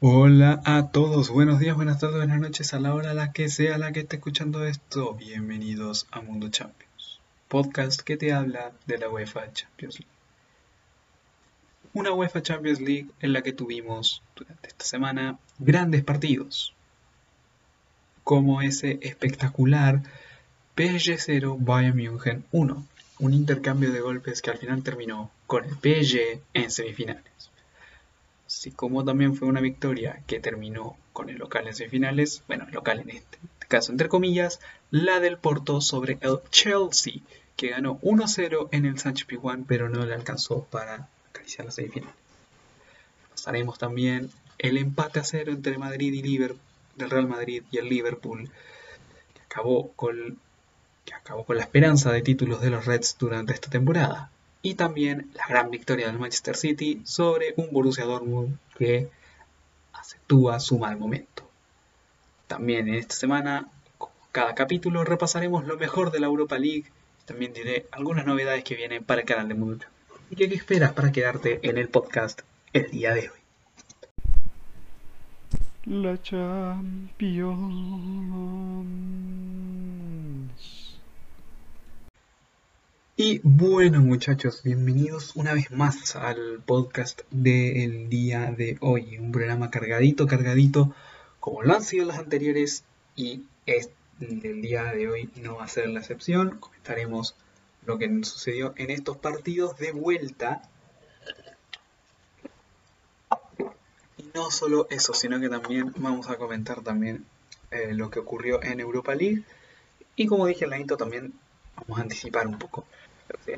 Hola a todos, buenos días, buenas tardes, buenas noches, a la hora a la que sea la que esté escuchando esto. Bienvenidos a Mundo Champions, podcast que te habla de la UEFA Champions League. Una UEFA Champions League en la que tuvimos durante esta semana grandes partidos, como ese espectacular PSG 0 Bayern München 1, un intercambio de golpes que al final terminó con el PSG en semifinales como también fue una victoria que terminó con el local en semifinales, bueno, local en este caso entre comillas, la del Porto sobre el Chelsea, que ganó 1-0 en el Sánchez Pizjuán, pero no le alcanzó para acariciar la semifinal. Pasaremos también el empate a cero entre Madrid y Liverpool, del Real Madrid y el Liverpool, que acabó con, que acabó con la esperanza de títulos de los Reds durante esta temporada y también la gran victoria del Manchester City sobre un Borussia Dortmund que acentúa su mal momento. También en esta semana, como cada capítulo, repasaremos lo mejor de la Europa League también diré algunas novedades que vienen para el canal de Mundo. ¿Y qué esperas para quedarte en el podcast el día de hoy? La Champions. Y bueno muchachos, bienvenidos una vez más al podcast del día de hoy. Un programa cargadito, cargadito, como lo han sido los anteriores y el del día de hoy no va a ser la excepción. Comentaremos lo que sucedió en estos partidos de vuelta. Y no solo eso, sino que también vamos a comentar también eh, lo que ocurrió en Europa League. Y como dije en la intro también vamos a anticipar un poco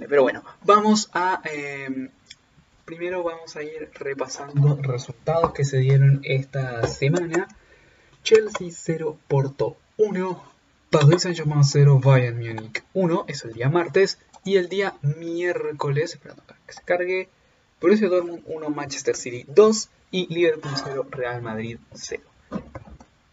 pero bueno, vamos a... Em, primero vamos a ir repasando resultados que se dieron esta semana. Chelsea 0, Porto 1, Paris Saint-Germain 0, Bayern Munich 1, es el día martes. Y el día miércoles, esperando que se cargue, Borussia Dortmund 1, Manchester City 2 y Liverpool 0, Real Madrid 0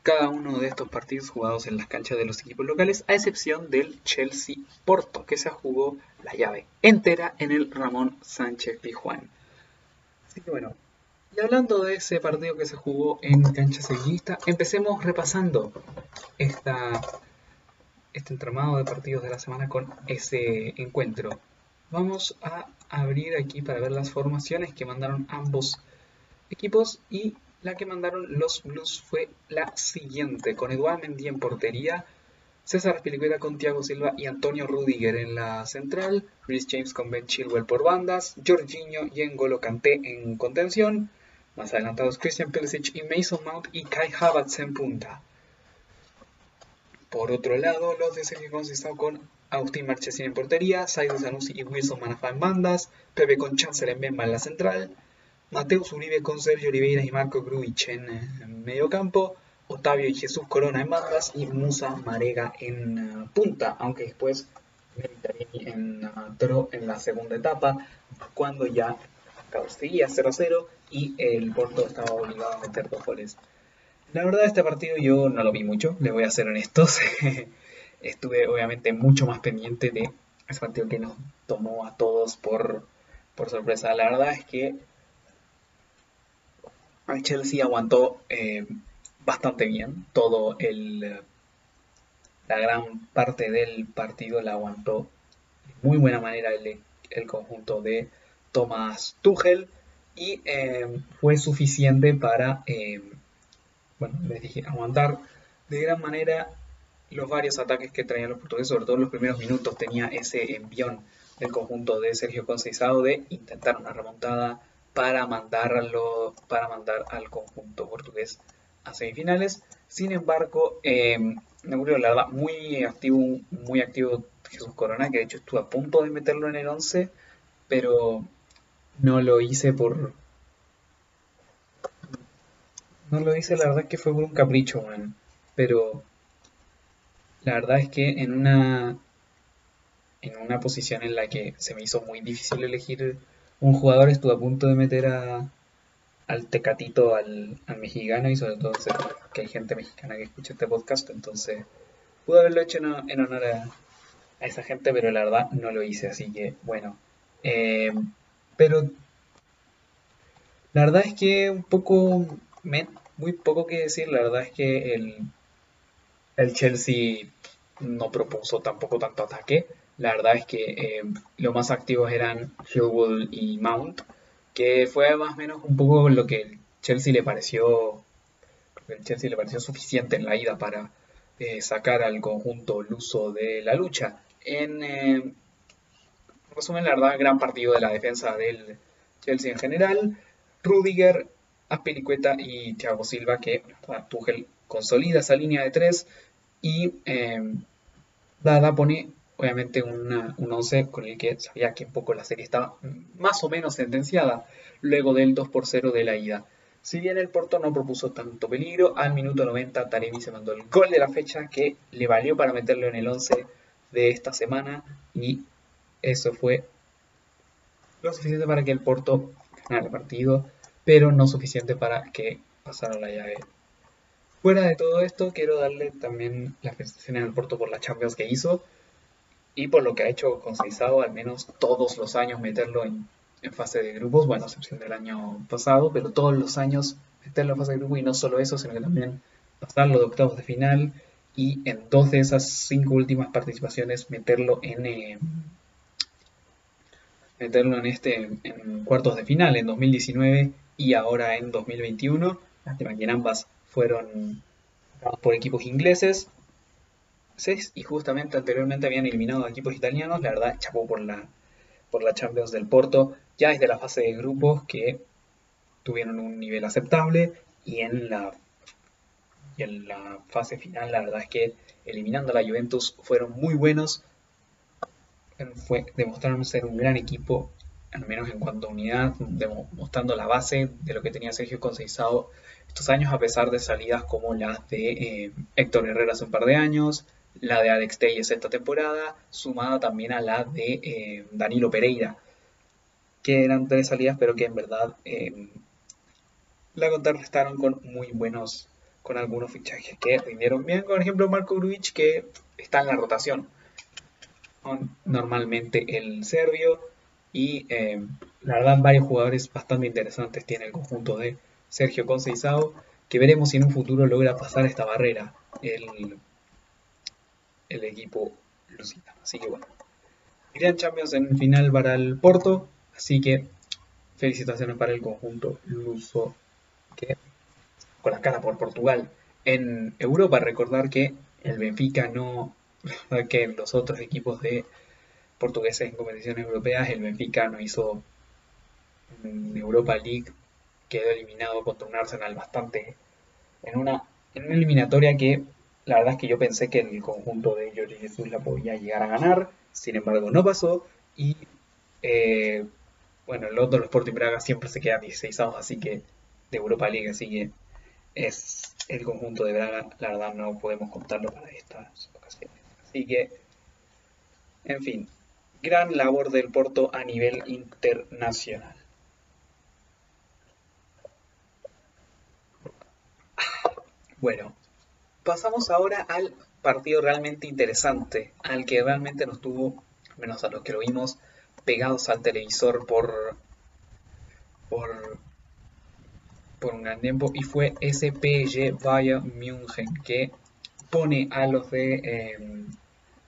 cada uno de estos partidos jugados en las canchas de los equipos locales, a excepción del Chelsea Porto, que se jugó la llave entera en el Ramón Sánchez Pijuán. Así que bueno, y hablando de ese partido que se jugó en cancha seguista, empecemos repasando esta, este entramado de partidos de la semana con ese encuentro. Vamos a abrir aquí para ver las formaciones que mandaron ambos equipos y la que mandaron los Blues fue la siguiente, con Eduardo Mendy en portería, César Pilicueta con Thiago Silva y Antonio Rudiger en la central, Chris James con Ben Chilwell por bandas, Jorginho y Engolo Kanté en contención, más adelantados Christian Pulisic y Mason Mount y Kai Havertz en punta. Por otro lado, los de Sergio Conceição con Agustín Marchesín en portería, Saido Zanussi y Wilson Manafa en bandas, Pepe con Chancellor en Bemba en la central, Mateus Uribe con Sergio Oliveira y Marco Gruich en, medio campo, Otavio y Jesús Corona en bandas y Musa Marega en eh, punta, aunque después entró en la segunda etapa cuando ya seguía 0-0 y el Porto estaba obligado a meter dos goles. La verdad este partido yo no lo vi mucho, le voy a ser honestos. Estuve obviamente mucho más pendiente de ese partido que nos tomó a todos por, por sorpresa. La verdad es que el Chelsea aguantó eh, bastante bien. Todo el la gran parte del partido la aguantó de muy buena manera el, el conjunto de Thomas Tuchel. Y eh, fue suficiente para eh, bueno les dije aguantar de gran manera los varios ataques que traían los portugueses. Sobre todo en los primeros minutos tenía ese envión del conjunto de Sergio Conceição de intentar una remontada para mandarlo, para mandar al conjunto portugués a semifinales. Sin embargo, eh, me ocurrió la verdad muy activo, muy activo Jesús Corona, que de hecho estuve a punto de meterlo en el 11, pero no lo hice por no lo hice, la verdad que fue por un capricho, man. Pero la verdad es que en una en una posición en la que se me hizo muy difícil elegir un jugador estuvo a punto de meter a, al Tecatito, al, mexicano, y sobre todo que hay gente mexicana que escucha este podcast, entonces pude haberlo hecho en, honor a, esa gente, pero la verdad no lo hice, así que bueno. Eh, pero la verdad es que un poco muy poco que decir, la verdad es que el, el Chelsea no propuso tampoco tanto ataque. La verdad es que eh, los más activos eran Hillwell y Mount, que fue más o menos un poco lo que el Chelsea le pareció, el Chelsea le pareció suficiente en la ida para eh, sacar al conjunto luso de la lucha. En eh, resumen, la verdad, gran partido de la defensa del Chelsea en general. Rudiger, Aspilicueta y Thiago Silva, que Tuchel consolida esa línea de tres y Dada pone obviamente un 11 con el que sabía que un poco la serie estaba más o menos sentenciada luego del 2 por 0 de la ida. Si bien el Porto no propuso tanto peligro, al minuto 90 Taremi se mandó el gol de la fecha que le valió para meterlo en el 11 de esta semana y eso fue lo suficiente para que el Porto ganara el partido, pero no suficiente para que pasara la llave. Fuera de todo esto, quiero darle también las felicitaciones al Porto por la Champions que hizo y por lo que ha hecho con Seizao, al menos todos los años meterlo en, fase de grupos, bueno, a excepción del año pasado, pero todos los años meterlo en fase de grupos y no solo eso, sino que también pasarlo de octavos de final y en dos de esas cinco últimas participaciones meterlo en eh, meterlo en este en cuartos de final en 2019 y ahora en 2021 lástima que ambas fueron por equipos ingleses y justamente anteriormente habían eliminado equipos italianos. La verdad, chapó por la, por la Champions del Porto, ya desde la fase de grupos que tuvieron un nivel aceptable y en la, y en la fase final la verdad es que eliminando a la Juventus fueron muy buenos. Fue, demostraron ser un gran equipo, al menos en cuanto a unidad, demostrando la base de lo que tenía Sergio Conceizado estos años, a pesar de salidas como las de eh, Héctor Herrera hace un par de años, la de Alex Telles esta temporada, sumada también a la de eh, Danilo Pereira, que eran tres salidas, pero que en verdad eh, la contrarrestaron con muy buenos, con algunos fichajes que rindieron bien. Por ejemplo, Marco Grujic, que está en la rotación. Normalmente el serbio. Y eh, la verdad, varios jugadores bastante interesantes tiene el conjunto de Sergio Conceizao, que veremos si en un futuro logra pasar esta barrera. El el equipo lusitano. Así que bueno, gran Champions en final para el Porto, así que felicitaciones para el conjunto luso que con la cara por Portugal en Europa. Recordar que el Benfica no, que los otros equipos de portugueses en competiciones europeas, el Benfica no hizo Europa League, quedó eliminado contra un Arsenal bastante en una, en una eliminatoria que la verdad es que yo pensé que el conjunto de Jorge Jesús la podía llegar a ganar, sin embargo no pasó. Y eh, bueno, el otro, el Sporting Braga, siempre se queda 16 años, así que de Europa League, así que es el conjunto de Braga, la verdad no podemos contarlo para estas ocasiones. Así que, en fin, gran labor del Porto a nivel internacional. Bueno, pasamos ahora al partido realmente interesante, al que realmente nos tuvo, menos a los que lo vimos, pegados al televisor por, por, un gran tiempo, y fue SPG Bayern München, que pone a los de, em,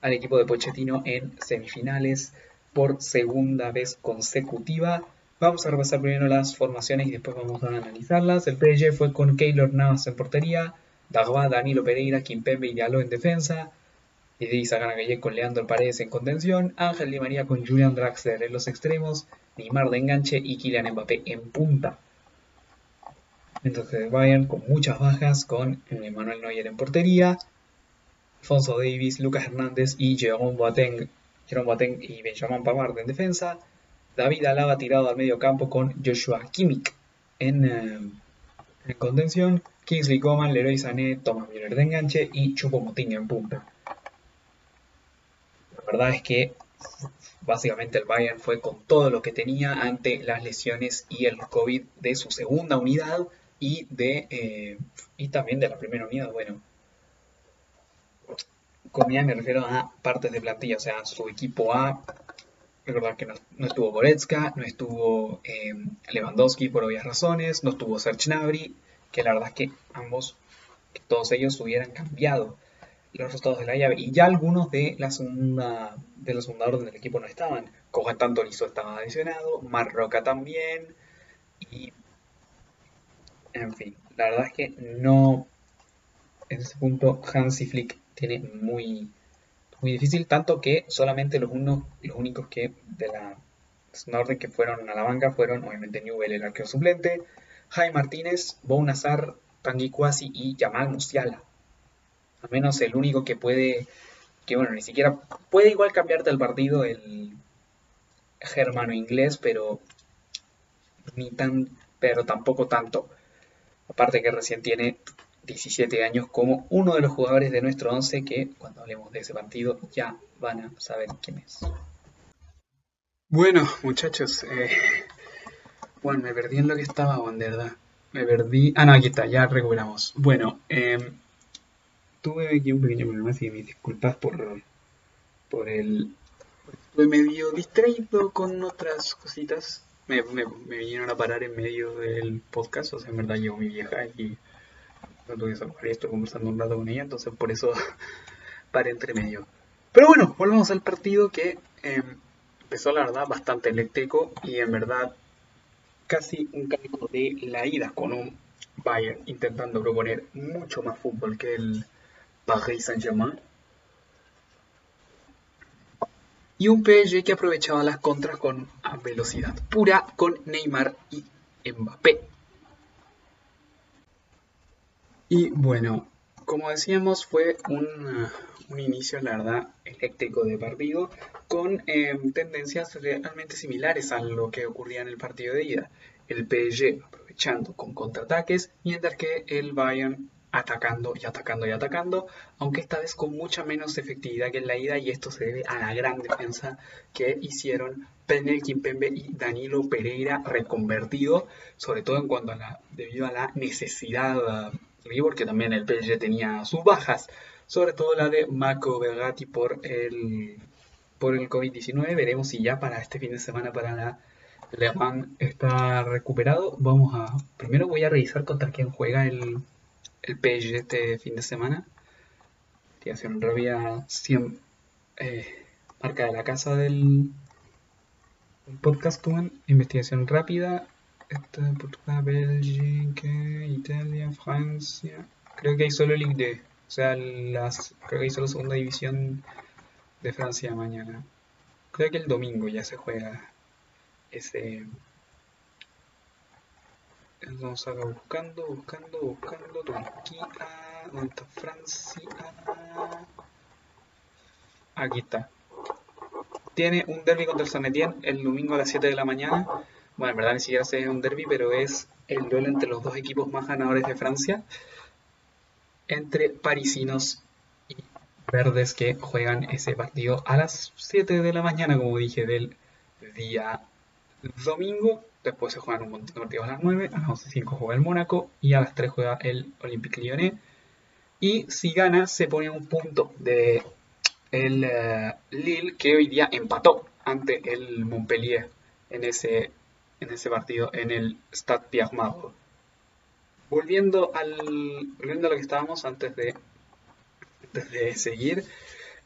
al equipo de Pochettino en semifinales por segunda vez consecutiva. Vamos a repasar primero las formaciones y después vamos a analizarlas. El PSG fue con Keylor Navas en portería, Dagba, Danilo Pereira, Kimpembe y Diallo en defensa. Idrissa Gana con Leandro Paredes en contención. Ángel Di María con Julian Draxler en los extremos. Neymar de enganche y Kylian Mbappé en punta. Entonces Bayern con muchas bajas con Emmanuel Neuer en portería. Alfonso Davis, Lucas Hernández y Jerome Boateng, Jerome Boateng y Benjamin Pavard en defensa. David Alaba tirado al medio campo con Joshua Kimmich en, eh, en contención. Kingsley Coman, Leroy Sané, Thomas Müller de enganche y Chupo Motinho en punta. La verdad es que básicamente el Bayern fue con todo lo que tenía ante las lesiones y el COVID de su segunda unidad y de eh, y también de la primera unidad. Bueno, con me refiero a partes de plantilla, o sea, su equipo A. Recordar que no, estuvo Goretzka, no estuvo eh, Lewandowski por obvias razones, no estuvo Serge Gnabry que la verdad es que ambos, que todos ellos hubieran cambiado los resultados de la llave. Y ya algunos de la segunda, de la segunda orden del equipo no estaban. Cojan Tantorizo estaba adicionado, Marroca también. Y. En fin, la verdad es que no. En ese punto, Hansi Flick tiene muy, muy difícil, tanto que solamente los, unos, los únicos que de la orden que fueron a la banca fueron, obviamente, Newell, el arquero suplente, Jaime Martínez, Bo Nazar, Tanguy Kwasi y Jamal Musiala al menos el único que puede, que bueno, ni siquiera puede igual cambiarte el partido el germano inglés, pero ni tan, pero tampoco tanto. Aparte que recién tiene 17 años como uno de los jugadores de nuestro 11 que cuando hablemos de ese partido ya van a saber quién es. Bueno, muchachos, eh, bueno, me perdí en lo que estaba, de verdad. Me perdí. Ah, no, aquí está, ya recuperamos. Bueno, eh, tuve aquí un pequeño problema, así que me disculpas por, por el... Estuve medio distraído con otras cositas. Me, me, vinieron a parar en medio del podcast, o sea, en verdad llegó mi vieja y no tuve que salvar esto conversando un rato con ella, entonces por eso paré entre medio. Pero bueno, volvamos al partido que em, empezó la verdad bastante eléctrico y en verdad casi un cambio de la ida con un Bayern intentando proponer mucho más fútbol que el, Paris Saint-Germain. Y un PSG que aprovechaba las contras con velocidad pura con Neymar y Mbappé. Y bueno, como decíamos, fue un, inicio, la verdad, eléctrico de partido, con em, tendencias realmente similares a lo que ocurría en el partido de ida. El PSG aprovechando con contraataques, mientras que el Bayern atacando y atacando y atacando, aunque esta vez con mucha menos efectividad que en la ida y esto se debe a la gran defensa que hicieron Penel Kimpembe y Danilo Pereira reconvertido, sobre todo en cuanto a la, debido a la necesidad, porque también el PSG tenía sus bajas, sobre todo la de Marco Vergati por el, por el COVID-19, veremos si ya para este fin de semana para la Le Mans está recuperado, vamos a, primero voy a revisar contra quién juega el el PSG este fin de semana. Rápida 100 eh, marca de la casa del, podcast Investigación rápida. Esta, Portugal, Bélgica, Italia, Francia. Creo que hay solo Ligue 2. O sea, las, creo que hay solo segunda división de Francia mañana. Creo que el domingo ya se juega ese Vamos acá buscando, buscando, buscando. Turquía. ¿Dónde está Francia? Aquí está. Tiene un derby contra el San Etienne el domingo a las 7 de la mañana. Bueno, en verdad ni siquiera es un derby, pero es el duelo entre los dos equipos más ganadores de Francia. Entre parisinos y verdes que juegan ese partido a las 7 de la mañana, como dije, del día domingo. Después se juegan un montón de partidos a las 9. A las 11.05 juega el Mónaco. Y a las 3 juega el Olympique Lyonnais. Y si gana, se pone un punto de el uh, Lille, que hoy día empató ante el Montpellier en ese, en ese partido en el Stade Pierre. Volviendo, al, volviendo a lo que estábamos antes de, antes de seguir,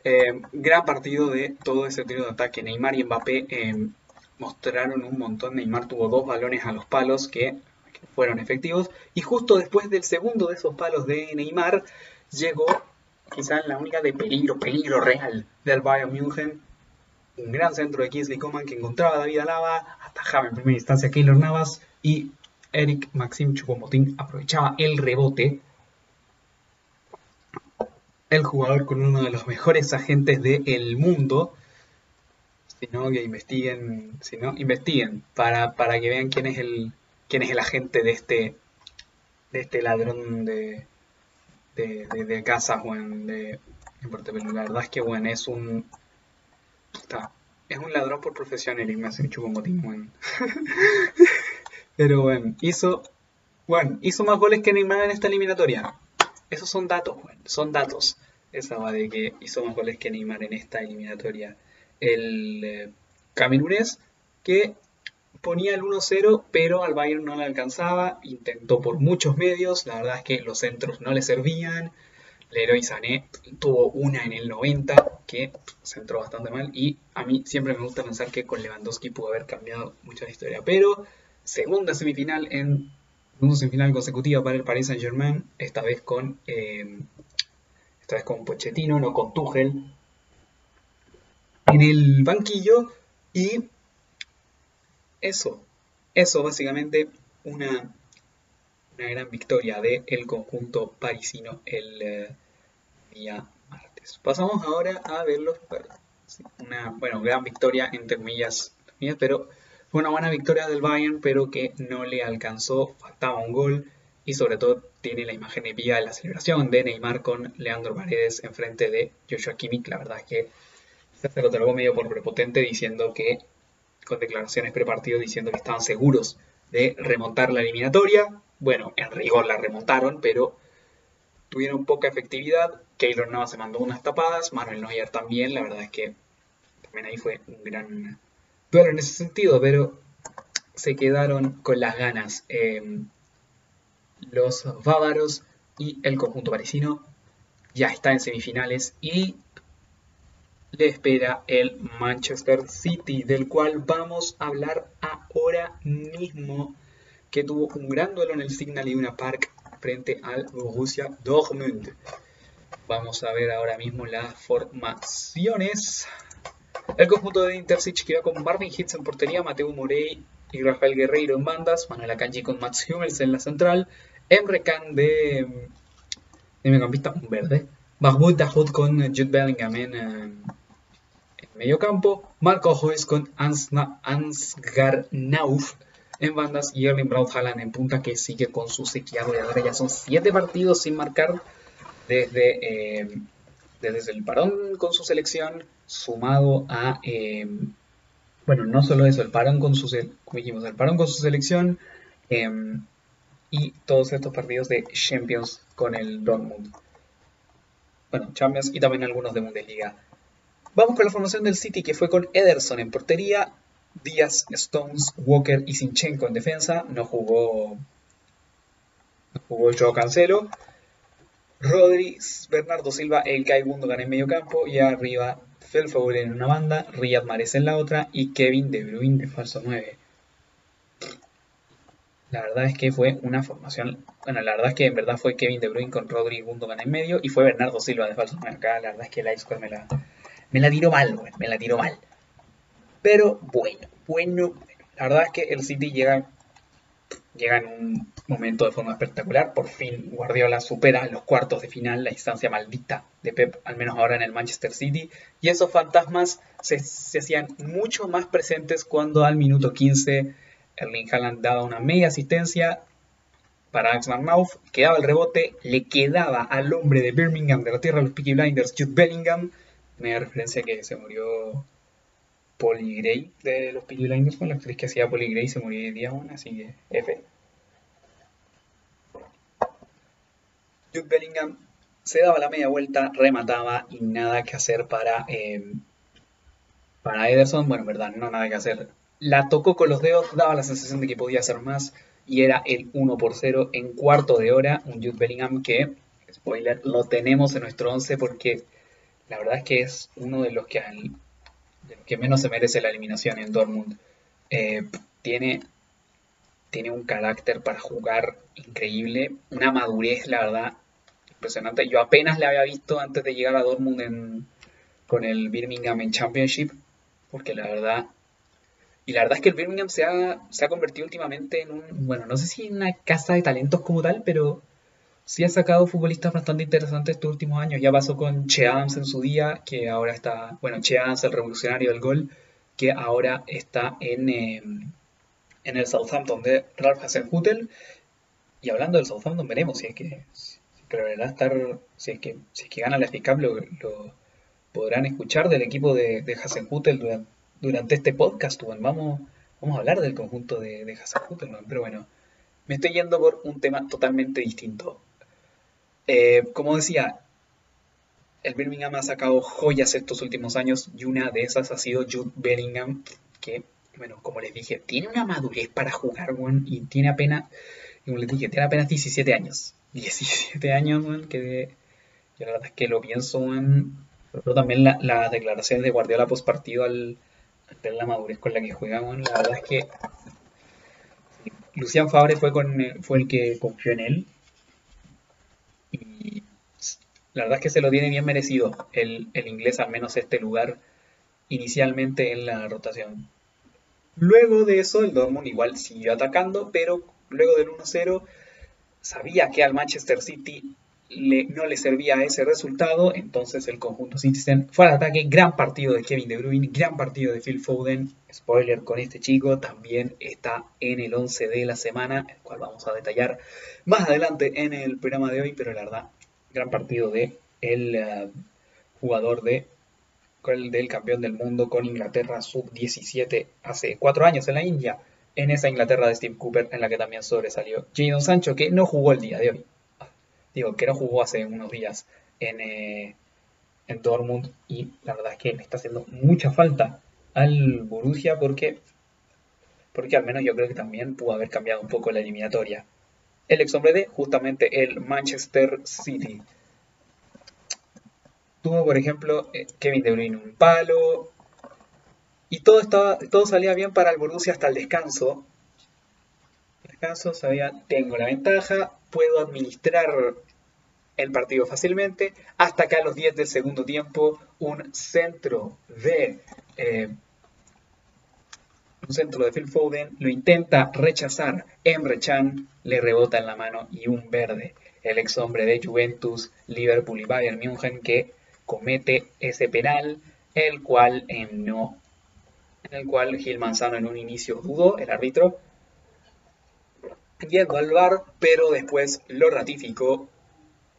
eh, gran partido de todo ese trío de ataque. Neymar y Mbappé eh, mostraron un montón. Neymar tuvo dos balones a los palos que, fueron efectivos. Y justo después del segundo de esos palos de Neymar, llegó quizás la única de peligro, peligro real del Bayern München. Un gran centro de Kingsley Coman que encontraba a David Alaba, atajaba en primera instancia a Keylor Navas y Eric Maxim Choupo-Moting aprovechaba el rebote. El jugador con uno de los mejores agentes del mundo sino que investiguen, sino investiguen para, para que vean quién es el quién es el agente de este de este ladrón de de, de, de casas, de, la verdad es que bueno, es un está, es un ladrón por profesión el Ignacio Chupomotín, bueno. Pero bueno, hizo bueno, hizo más goles que Neymar en esta eliminatoria. Esos son datos, bueno, son datos. Esa va de que hizo más goles que Neymar en esta eliminatoria el eh, que ponía el 1-0, pero al Bayern no le alcanzaba, intentó por muchos medios, la verdad es que los centros no le servían, Leroy Sané tuvo una en el 90 que se entró bastante mal y a mí siempre me gusta pensar que con Lewandowski pudo haber cambiado mucho la historia, pero segunda semifinal en segunda semifinal consecutiva para el Paris Saint Germain, esta vez con eh, esta vez con Pochettino, no con Tuchel, en el banquillo y eso, eso básicamente una, una gran victoria del el conjunto parisino el eh, día martes. Pasamos ahora a ver los una bueno, gran victoria entre comillas, pero fue una buena victoria del Bayern, pero que no le alcanzó, faltaba un gol y sobre todo tiene la imagen épica de la celebración de Neymar con Leandro Paredes enfrente de Joshua Kimmich. La verdad es que se lo tragó medio por prepotente diciendo que con declaraciones prepartido diciendo que estaban seguros de remontar la eliminatoria. Bueno, en rigor la remontaron, pero tuvieron poca efectividad. Keylor Navas se mandó unas tapadas, Manuel Neuer también. La verdad es que también ahí fue un gran duelo en ese sentido, pero se quedaron con las ganas em, los bávaros y el conjunto parisino ya está en semifinales y le espera el Manchester City, del cual vamos a hablar ahora mismo, que tuvo un gran duelo en el Signal Iduna Park frente al Borussia Dortmund. Vamos a ver ahora mismo las formaciones. El conjunto de Intercity queda con Marvin Hitz en portería, Mateo Morey y Rafael Guerreiro en bandas, Manuel Akanji con Mats Hummels en la central, Emre Can de, de mediocampista, verde, Mahmoud Dahoud con Jude Bellingham en, eh, medio campo, Marco Joes con Ansgar Nauf en bandas y Erling Braut Haaland en punta que sigue con su sequía goleadora. Ya son 7 partidos sin marcar desde, eh, desde el parón con su selección, sumado a, eh, bueno, no solo eso, el parón con su, el parón con su selección eh, y todos estos partidos de Champions con el Dortmund. Bueno, Champions y también algunos de Bundesliga. Vamos con la formación del City que fue con Ederson en portería, Díaz, Stones, Walker y Sinchenko en defensa. No jugó, no jugó Joao Cancelo. Rodri, Bernardo Silva, El Kai Gundogan en medio campo y arriba Phil en una banda, Riyad Mahrez en la otra y Kevin De Bruyne de falso 9. La verdad es que fue una formación, bueno, la verdad es que en verdad fue Kevin De Bruyne con Rodri Gundogan en medio y fue Bernardo Silva de falso 9 acá. La verdad es que la Squad me la, me la tiró mal, güey, me la tiró mal. Pero bueno, bueno, la verdad es que el City llega, llega en un momento de forma espectacular. Por fin Guardiola supera los cuartos de final, la instancia maldita de Pep, al menos ahora en el Manchester City. Y esos fantasmas se, hacían mucho más presentes cuando al minuto 15 Erling Haaland daba una media asistencia para Axman Mouth, quedaba el rebote, le quedaba al hombre de Birmingham, de la tierra de los Peaky Blinders, Jude Bellingham, me da referencia que se murió Polly de los Peaky con la actriz que hacía Polly Gray se murió de día aún, así que F. Jude Bellingham se daba la media vuelta, remataba y nada que hacer para, eh, para Ederson. Bueno, en verdad, no nada que hacer. La tocó con los dedos, daba la sensación de que podía hacer más y era el 1 por 0 en cuarto de hora. Un Jude Bellingham que, spoiler, lo tenemos en nuestro 11 porque la verdad es que es uno de los que, que menos se merece la eliminación en Dortmund. Eh, tiene, tiene un carácter para jugar increíble, una madurez, la verdad, impresionante. Yo apenas le había visto antes de llegar a Dortmund con el Birmingham en Championship, porque la verdad... Y la verdad es que el Birmingham se ha, se ha convertido últimamente en un, bueno, no sé si en una casa de talentos como tal, pero sí ha sacado futbolistas bastante interesantes estos últimos años. Ya pasó con Che Adams en su día, que ahora está, bueno, Che Adams, el revolucionario del gol, que ahora está en, em, en el Southampton de Ralph Hasenhutel. Y hablando del Southampton, veremos si es que, si estar, si es que, si es que gana la FA lo, podrán escuchar del equipo de, de durante, durante, este podcast. vamos, vamos a hablar del conjunto de, de pero bueno, me estoy yendo por un tema totalmente distinto. Eh, como decía, el Birmingham ha sacado joyas estos últimos años y una de esas ha sido Jude Bellingham, que bueno, como les dije, tiene una madurez para jugar, weón, y tiene apenas, como les dije, tiene apenas 17 años. 17 años, que yo la verdad es que lo pienso, pero también las la declaraciones de Guardiola post partido al, ver la madurez con la que juega, la verdad es que Lucian Fabre fue, con, fue el que confió en él. La verdad es que se lo tiene bien merecido el, el inglés, al menos este lugar inicialmente en la rotación. Luego de eso, el Dortmund igual siguió atacando, pero luego del 1-0 sabía que al Manchester City no le servía ese resultado, entonces el conjunto Citizen fue al ataque, gran partido de Kevin De Bruyne, gran partido de Phil Foden, spoiler con este chico, también está en el 11 de la semana, el cual vamos a detallar más adelante en el programa de hoy, pero la verdad, gran partido de el uh, jugador de del campeón del mundo con Inglaterra sub-17 hace cuatro años en la India, en esa Inglaterra de Steve Cooper en la que también sobresalió Jadon Sancho, que no jugó el día de hoy. Digo, que no jugó hace unos días en, eh, en Dortmund y la verdad es que le está haciendo mucha falta al Borussia porque, porque al menos yo creo que también pudo haber cambiado un poco la eliminatoria. El ex hombre de justamente el Manchester City. Tuvo, por ejemplo, eh, Kevin De Bruyne un palo. Y todo, estaba, todo salía bien para el Borussia hasta el descanso. El descanso sabía, tengo la ventaja, puedo administrar el partido fácilmente. Hasta que a los 10 del segundo tiempo, un centro de... Eh, un centro de Phil Foden lo intenta rechazar. Emre Chan le rebota en la mano y un verde. El ex hombre de Juventus, Liverpool y Bayern München que comete ese penal, el cual eh, no, en el cual Gil Manzano en un inicio dudó, el árbitro, yendo al bar, pero después lo ratificó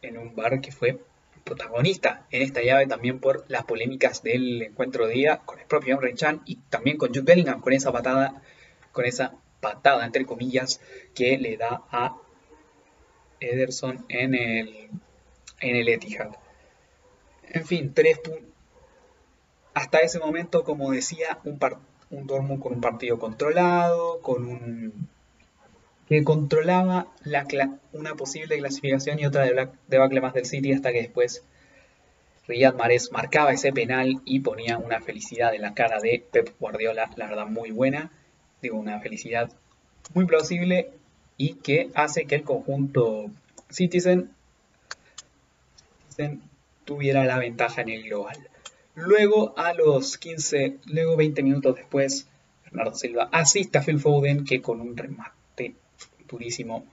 en un bar que fue protagonista en esta llave también por las polémicas del encuentro de día con el propio Emre Chan y también con Jude Bellingham con esa patada, con esa patada entre comillas que le da a Ederson en el, en el Etihad. En fin, tres. Hasta ese momento, como decía, un, un con un partido controlado, con un que controlaba la una posible clasificación y otra de debacle más del City hasta que después Riyad Mahrez marcaba ese penal y ponía una felicidad en la cara de Pep Guardiola, la verdad muy buena, digo una felicidad muy plausible y que hace que el conjunto Citizen, Citizen tuviera la ventaja en el global. Luego a los 15, luego 20 minutos después, Bernardo Silva asiste a Phil Foden que con un remate durísimo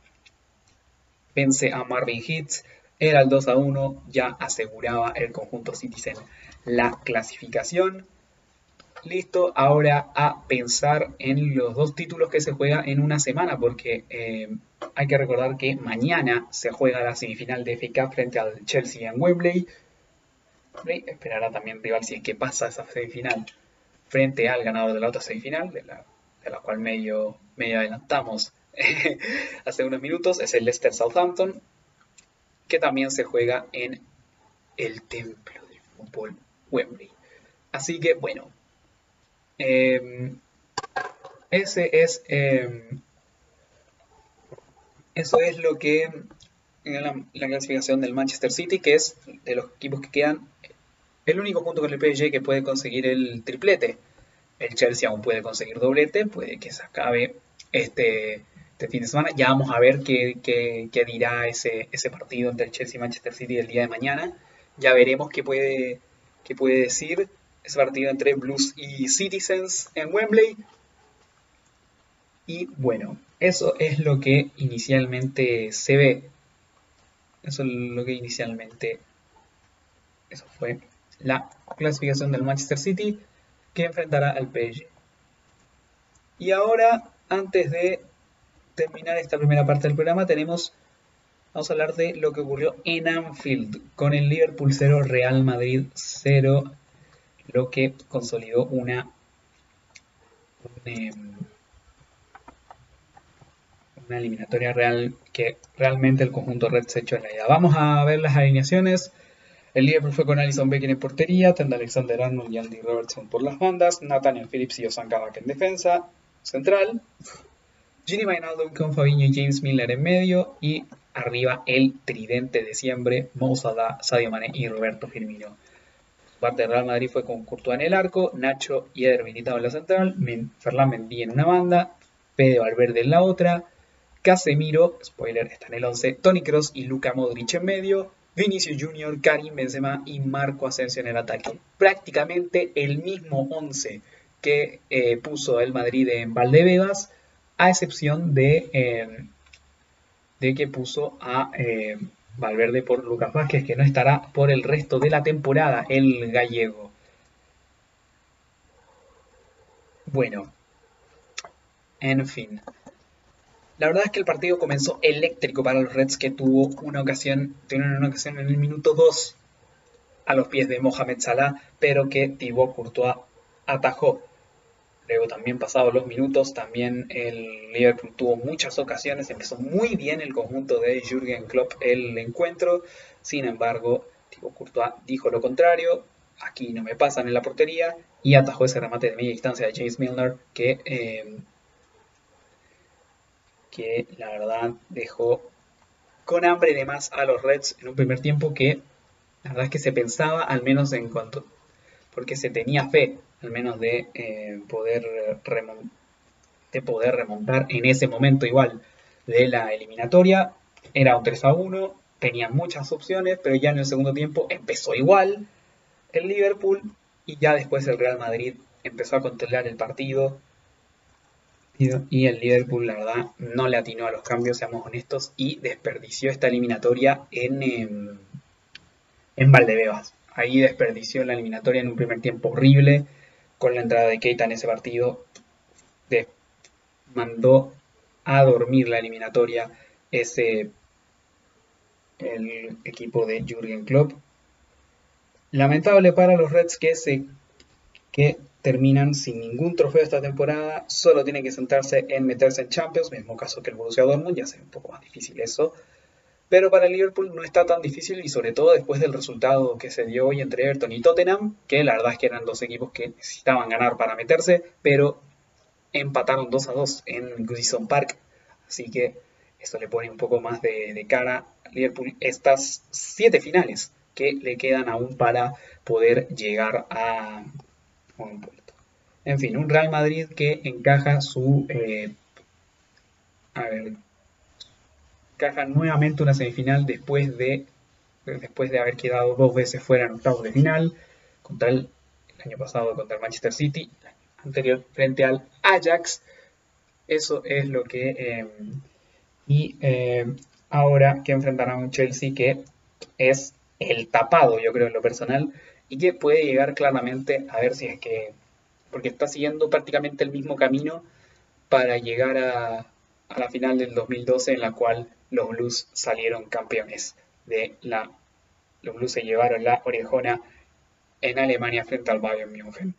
vence a Marvin Hitz. Era el 2 a 1, ya aseguraba el conjunto Citizen la clasificación. Listo, ahora a pensar en los dos títulos que se juega en una semana, porque eh, hay que recordar que mañana se juega la semifinal de FA frente al Chelsea en Wembley. Esperará también rival si es que pasa esa semifinal frente al ganador de la otra semifinal, de la, de la cual medio, medio adelantamos hace unos minutos, es el Leicester Southampton, que también se juega en el templo del fútbol Wembley. Así que bueno, eh, ese es eh, eso es lo que la, la, clasificación del Manchester City, que es de los equipos que quedan el único punto con el PSG que puede conseguir el triplete. El Chelsea aún puede conseguir doblete, puede que se acabe este, este fin de semana. Ya vamos a ver qué, dirá ese, partido entre el Chelsea y Manchester City el día de mañana. Ya veremos qué puede, qué puede decir ese partido entre Blues y Citizens en Wembley. Y bueno, eso es lo que inicialmente se ve. Eso es lo que inicialmente... Eso fue la clasificación del Manchester City que enfrentará al PSG. Y ahora, antes de terminar esta primera parte del programa, tenemos, vamos a hablar de lo que ocurrió en Anfield con el Liverpool 0, Real Madrid 0, lo que consolidó una, una, una eliminatoria real que realmente el conjunto red se echó en la idea. Vamos a ver las alineaciones. El Liverpool fue con Alison Becker en portería, Tenda Alexander Arnold y Andy Robertson por las bandas, Nathaniel Phillips y Osan Kabak en defensa central, Gini Wijnaldum con Fabinho y James Miller en medio y arriba el tridente de siempre, Mo Sadio Mane y Roberto Firmino. Parte del Real Madrid fue con Courtois en el arco, Nacho y Eder Militao en la central, Ferland Mendy en una banda, Fede Valverde en la otra, Casemiro, spoiler, está en el 11, Tony Cross y Luca Modric en medio, Vinicius Junior, Karim Benzema y Marco Asensio en el ataque. Prácticamente el mismo 11 que eh, puso el Madrid en Valdebebas, a excepción de, eh, de que puso a eh, Valverde por Lucas Vázquez, que no estará por el resto de la temporada, el gallego. Bueno, en fin. La verdad es que el partido comenzó eléctrico para los Reds que tuvo una ocasión, tuvieron una ocasión en el minuto 2 a los pies de Mohamed Salah, pero que Thibaut Courtois atajó. Luego también pasados los minutos, también el Liverpool tuvo muchas ocasiones, empezó muy bien el conjunto de Jürgen Klopp el encuentro, sin embargo, Thibaut Courtois dijo lo contrario, aquí no me pasan en la portería, y atajó ese remate de media distancia de James Milner que eh, que la verdad dejó con hambre de más a los Reds en un primer tiempo que la verdad es que se pensaba, al menos en cuanto, porque se tenía fe, al menos de, eh, poder, de poder remontar en ese momento igual de la eliminatoria. Era un 3 a 1, tenía muchas opciones, pero ya en el segundo tiempo empezó igual el Liverpool y ya después el Real Madrid empezó a controlar el partido, y el Liverpool, la verdad, no le atinó a los cambios, seamos honestos, y desperdició esta eliminatoria en, em, en Valdebebas. Ahí desperdició la eliminatoria en un primer tiempo horrible, con la entrada de Keita en ese partido. mandó a dormir la eliminatoria ese el equipo de Jürgen Klopp. Lamentable para los Reds que, se, que terminan sin ningún trofeo esta temporada, solo tienen que sentarse en meterse en Champions, mismo caso que el Borussia Dortmund, ya será un poco más difícil eso. Pero para Liverpool no está tan difícil y sobre todo después del resultado que se dio hoy entre Everton y Tottenham, que la verdad es que eran dos equipos que necesitaban ganar para meterse, pero empataron 2 a 2 en Goodison Park, así que esto le pone un poco más de, cara a Liverpool estas siete finales que le quedan aún para poder llegar a, en fin, un Real Madrid que encaja su... Eh, a ver, encaja nuevamente una semifinal después de, después de haber quedado dos veces fuera en octavos de final, contra el, año pasado contra el Manchester City, el anterior frente al Ajax. Eso es lo que... Eh, y eh, ahora que enfrentará a un Chelsea que es el tapado, yo creo en lo personal, y que puede llegar claramente a ver si es que, porque está siguiendo prácticamente el mismo camino para llegar a, la final del 2012 en la cual los Blues salieron campeones de la los Blues se llevaron la orejona en Alemania frente al Bayern München.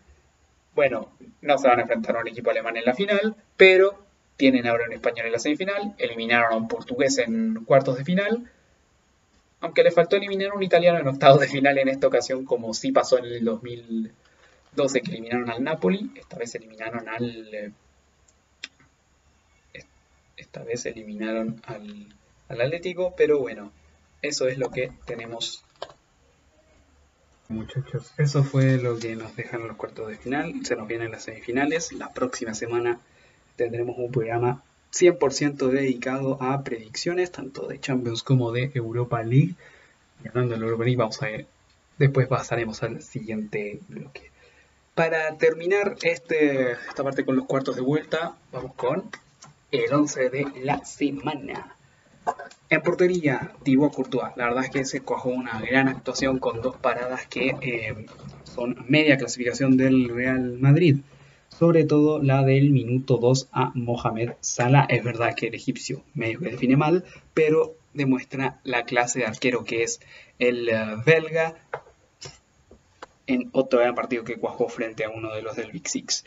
Bueno, no se van a enfrentar a un equipo alemán en la final, pero tienen ahora un español en la semifinal, eliminaron a un portugués en cuartos de final aunque le faltó eliminar a un italiano en octavos de final en esta ocasión, como sí pasó en el 2012 que eliminaron al Napoli, esta vez eliminaron al... Eh, esta vez eliminaron al, al Atlético, pero bueno, eso es lo que tenemos muchachos. Eso fue lo que nos dejan los cuartos de final. Se nos vienen las semifinales. La próxima semana tendremos un programa 100% dedicado a predicciones, tanto de Champions como de Europa League. Y hablando de Europa League, vamos a ver, después pasaremos al siguiente bloque. Para terminar este, esta parte con los cuartos de vuelta, vamos con el 11 de la semana. En portería, Thibaut Courtois. La verdad es que se cuajó una gran actuación con dos paradas que eh, son media clasificación del Real Madrid sobre todo la del minuto 2 a Mohamed Salah. Es verdad que el egipcio medio que define mal, pero demuestra la clase de arquero que es el eh, belga en otro gran partido que cuajó frente a uno de los del Big Six.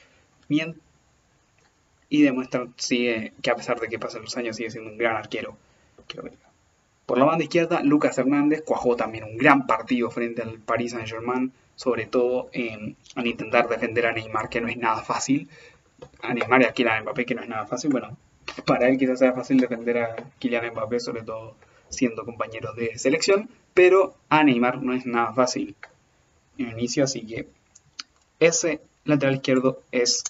Y demuestra sigue, que a pesar de que pasan los años sigue siendo un gran arquero. Por la banda izquierda, Lucas Hernández cuajó también un gran partido frente al Paris Saint-Germain, sobre todo en, al intentar defender a Neymar, que no es nada fácil. A Neymar y a Kylian Mbappé, que no es nada fácil. Bueno, para él quizás sea fácil defender a Kylian Mbappé, sobre todo siendo compañeros de selección, pero a Neymar no es nada fácil en el inicio, así que ese lateral izquierdo es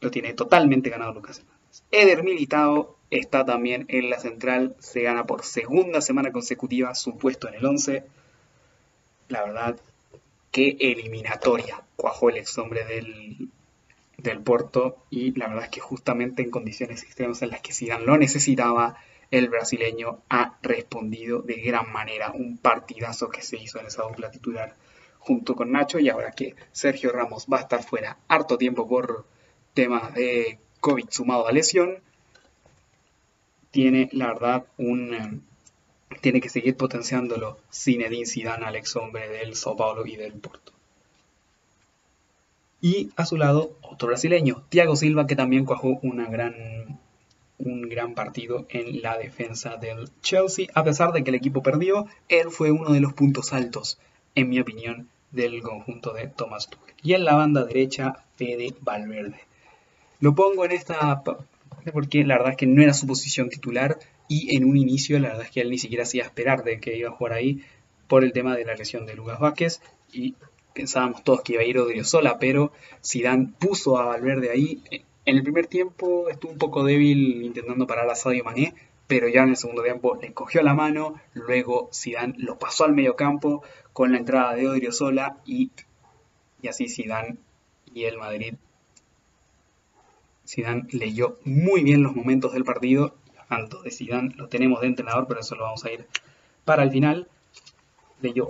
lo tiene totalmente ganado Lucas Hernández. Eder Militao está también en la central, se gana por segunda semana consecutiva su puesto en el 11. La verdad, qué eliminatoria cuajó el ex hombre del, del Porto y la verdad es que justamente en condiciones extremas en las que Zidane lo necesitaba, el brasileño ha respondido de gran manera. Un partidazo que se hizo en esa dupla titular junto con Nacho y ahora que Sergio Ramos va a estar fuera harto tiempo por temas de COVID sumado a lesión, tiene la verdad un eh, tiene que seguir potenciándolo Zinedine Zidane, Alex hombre del Sao Paulo y del Porto. Y a su lado otro brasileño, Thiago Silva, que también cuajó una gran un gran partido en la defensa del Chelsea. A pesar de que el equipo perdió, él fue uno de los puntos altos, en mi opinión, del conjunto de Thomas Tuchel. Y en la banda derecha, Fede Valverde. Lo pongo en esta porque la verdad es que no era su posición titular y en un inicio la verdad es que él ni siquiera hacía esperar de que iba a jugar ahí por el tema de la lesión de Lucas Vázquez y pensábamos todos que iba a ir sola pero Zidane puso a Valverde ahí. En el primer tiempo estuvo un poco débil intentando parar a Sadio Mané, pero ya en el segundo tiempo le cogió la mano, luego Zidane lo pasó al medio campo con la entrada de Odriozola y, y así Zidane y el Madrid Zidane leyó muy bien los momentos del partido, tanto de Zidane lo tenemos de entrenador, pero eso lo vamos a ir para el final. Leyó,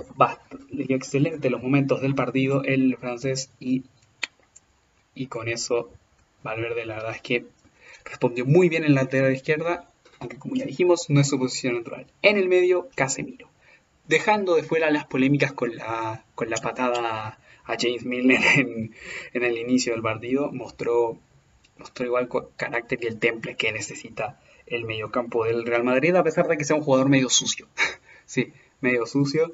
leyó excelente los momentos del partido el francés y, y con eso Valverde la verdad es que respondió muy bien en la lateral izquierda, aunque como ya dijimos no es su posición natural. En el medio, Casemiro. Dejando de fuera las polémicas con la, con la patada a James Milner en, el inicio del partido, mostró, mostró igual carácter y el temple que necesita el mediocampo del Real Madrid, a pesar de que sea un jugador medio sucio. sí, medio sucio.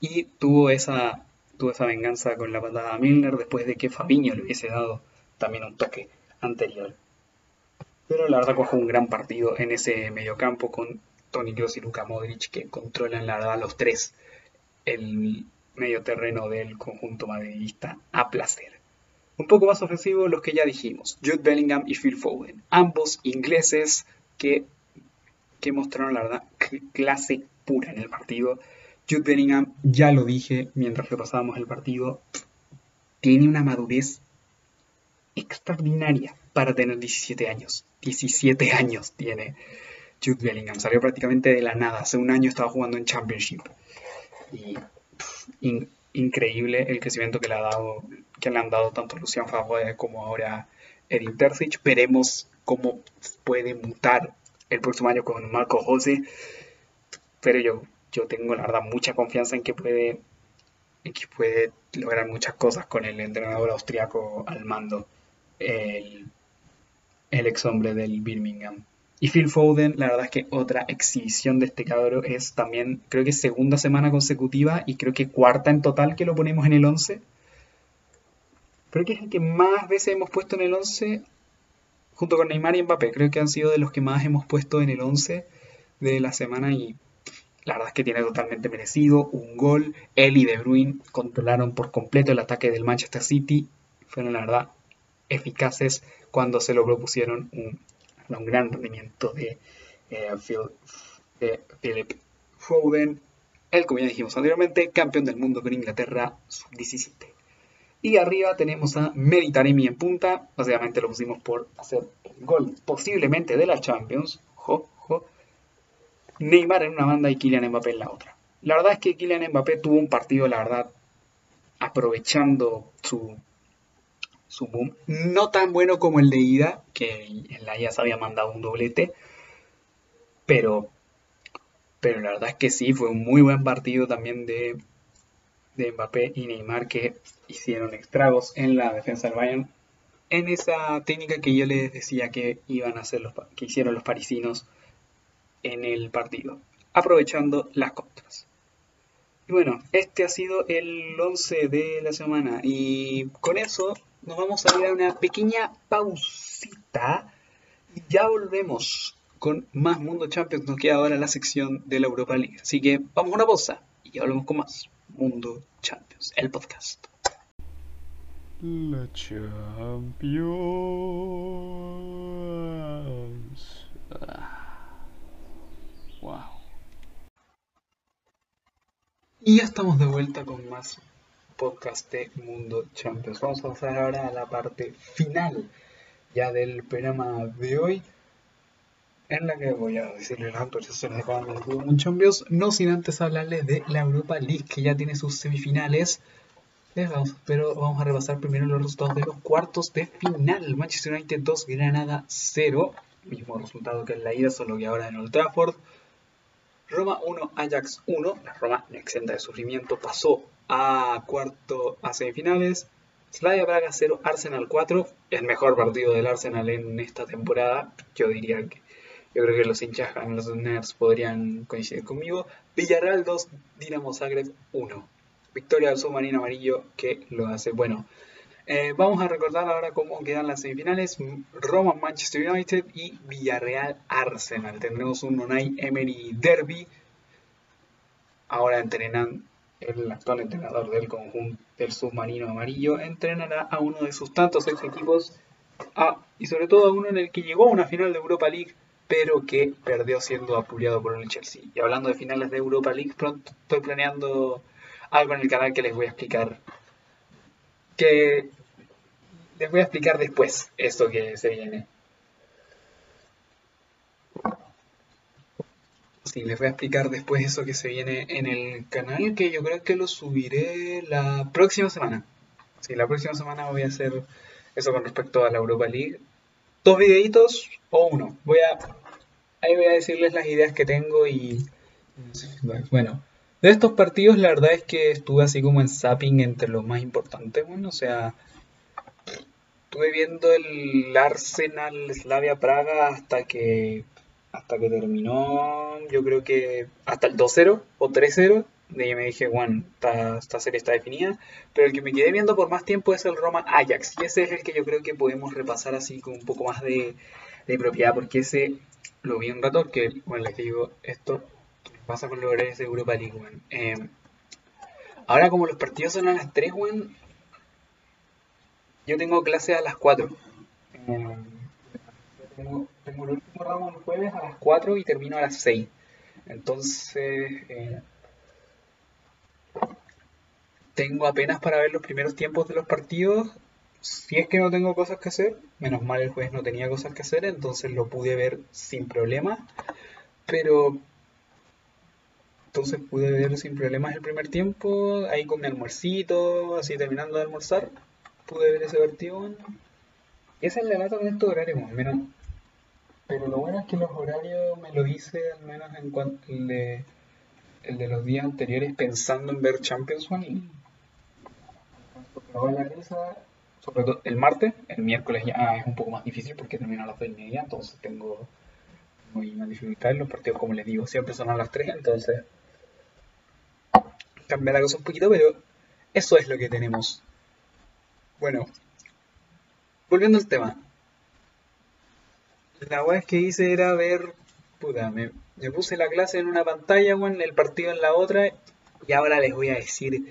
Y tuvo esa, tuvo esa venganza con la patada a Milner después de que Fabiño le hubiese dado también un toque anterior. Pero la verdad cojo un gran partido en ese mediocampo con Tony Kroos y Luka Modric que controlan la verdad los tres el medio terreno del conjunto madridista a placer. Un poco más ofensivo los que ya dijimos, Jude Bellingham y Phil Foden, ambos ingleses que, que mostraron la verdad clase pura en el partido. Jude Bellingham, ya lo dije mientras repasábamos el partido, tiene una madurez extraordinaria para tener 17 años. 17 años tiene Jude Bellingham. Salió prácticamente de la nada. Hace un año estaba jugando en Championship. Y increíble el crecimiento que le, ha dado, que le han dado tanto Lucian Favre como ahora Edin Terzic. Veremos cómo puede mutar el próximo año con Marco José. Pero yo, yo tengo la verdad mucha confianza en que puede, en que puede lograr muchas cosas con el entrenador austriaco al mando el, ex hombre del Birmingham. Y Phil Foden, la verdad es que otra exhibición de este cabro es también, creo que segunda semana consecutiva y creo que cuarta en total que lo ponemos en el 11. Creo que es el que más veces hemos puesto en el 11, junto con Neymar y Mbappé. Creo que han sido de los que más hemos puesto en el 11 de la semana y la verdad es que tiene totalmente merecido un gol. Él y De Bruyne controlaron por completo el ataque del Manchester City. Fueron la verdad eficaces cuando se lo propusieron un, un gran rendimiento de, eh, Philip Foden, el, como ya dijimos anteriormente, campeón del mundo con Inglaterra sub-17. Y arriba tenemos a Meditaremi en punta, básicamente lo pusimos por hacer el gol posiblemente de la Champions, jo, jo. Neymar en una banda y Kylian Mbappé en la otra. La verdad es que Kylian Mbappé tuvo un partido, la verdad, aprovechando su su boom. No tan bueno como el de ida, que en la se había mandado un doblete. Pero, pero la verdad es que sí, fue un muy buen partido también de, de Mbappé y Neymar que hicieron estragos en la defensa del Bayern. En esa técnica que yo les decía que iban a hacer los, que hicieron los parisinos en el partido. aprovechando las contras. Y bueno, este ha sido el 11 de la semana y con eso nos vamos a ir a una pequeña pausita y ya volvemos con más Mundo Champions. Nos queda ahora la sección de la Europa League. Así que vamos a una pausa y ya volvemos con más Mundo Champions, el podcast. La Champions. Ah. Wow. Y ya estamos de vuelta con más podcast Mundo Champions. Vamos a pasar ahora a la parte final ya del programa de hoy, en la que voy a decirles las actualizaciones de cada uno de Champions, no sin antes hablarles de la Europa League, que ya tiene sus semifinales. Pero vamos a repasar primero los resultados de los cuartos de final. Manchester United 2, Granada 0. Mismo resultado que en la ida, solo que ahora en Old Trafford. Roma 1, Ajax 1. La Roma, exenta de sufrimiento, pasó a cuarto a semifinales. Slavia Praga 0, Arsenal 4. El mejor partido del Arsenal en esta temporada. Yo diría que. Yo creo que los hinchas, los nerds podrían coincidir conmigo. Villarreal 2, Dinamo Zagreb 1. Victoria del submarino amarillo que lo hace. Bueno, eh, vamos a recordar ahora cómo quedan las semifinales. Roma, Manchester United y Villarreal, Arsenal. Tendremos un Unai Emery Derby. Ahora entrenan el actual entrenador del conjunto del submarino amarillo. Entrenará a uno de sus tantos ex equipos. y sobre todo a uno en el que llegó a una final de Europa League pero que perdió siendo apuleado por el Chelsea. Y hablando de finales de Europa League, pronto estoy planeando algo en el canal que les voy a explicar. Que les voy a explicar después esto que se viene. Sí, les voy a explicar después eso que se viene en el canal, que yo creo que lo subiré la próxima semana. Sí, la próxima semana voy a hacer eso con respecto a la Europa League. Dos videitos o uno. Voy a... Ahí voy a decirles las ideas que tengo y... Bueno, de estos partidos, la verdad es que estuve así como en zapping entre los más importantes, bueno, o sea, estuve viendo el Arsenal Slavia Praga hasta que hasta que terminó, yo creo que hasta el 2-0 o 3-0, de ahí me dije, bueno, esta, serie está definida, pero el que me quedé viendo por más tiempo es el Roma Ajax, y ese es el que yo creo que podemos repasar así con un poco más de, de propiedad, porque ese lo vi un rato, que, bueno, les digo, esto pasa con los horarios de Europa League, weón. Eh, ahora como los partidos son a las 3, weón, yo tengo clase a las 4. Eh, tengo, tengo, el último ramo el jueves a las 4 y termino a las 6. Entonces, eh, tengo apenas para ver los primeros tiempos de los partidos. Si es que no tengo cosas que hacer, menos mal el jueves no tenía cosas que hacer, entonces lo pude ver sin problema. Pero entonces pude ver sin problemas el primer tiempo, ahí con mi almuercito, así terminando de almorzar, pude ver ese partido. Y esa es la lata con estos horarios, más o menos. Pero lo bueno es que los horarios me lo hice al menos en cuanto el de, el de los días anteriores pensando en ver Champions One y la risa, sobre todo el martes, el miércoles ya es un poco más difícil porque termina a las 2 y media, entonces tengo muy más dificultad. Los partidos, como les digo, siempre son a las 3, entonces cambia la cosa un poquito, pero eso es lo que tenemos. Bueno, volviendo al tema. La web que hice era ver. Puta, me, puse la clase en una pantalla, bueno, el partido en la otra, y ahora les voy a decir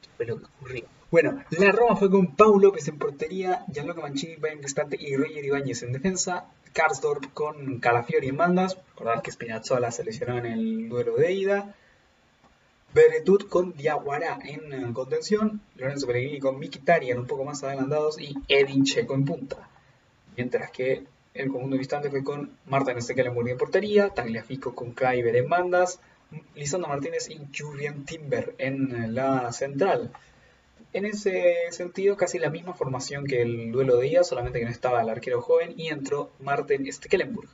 qué fue lo que ocurrió. Bueno, la Roma fue con Paulo López en portería, Gianluca Mancini, Ben Cristante y Roger Ibáñez en defensa, Karsdorp con Calafiori en bandas, recordad que Spinazzola se en el duelo de ida, Beretut con Diaguara en contención, Lorenzo Pellegrini con Mkhitaryan un poco más adelantados y Edin Checo en punta. Mientras que el conjunto visitante fue con Marta Stekelenburg en portería, Tagliafico con Kleiber en bandas, Lisandro Martínez y Julian Timber en eh, la central. En ese sentido, casi la misma formación que el duelo de día, solamente que no estaba el arquero joven y entró Martin Stekelenburg.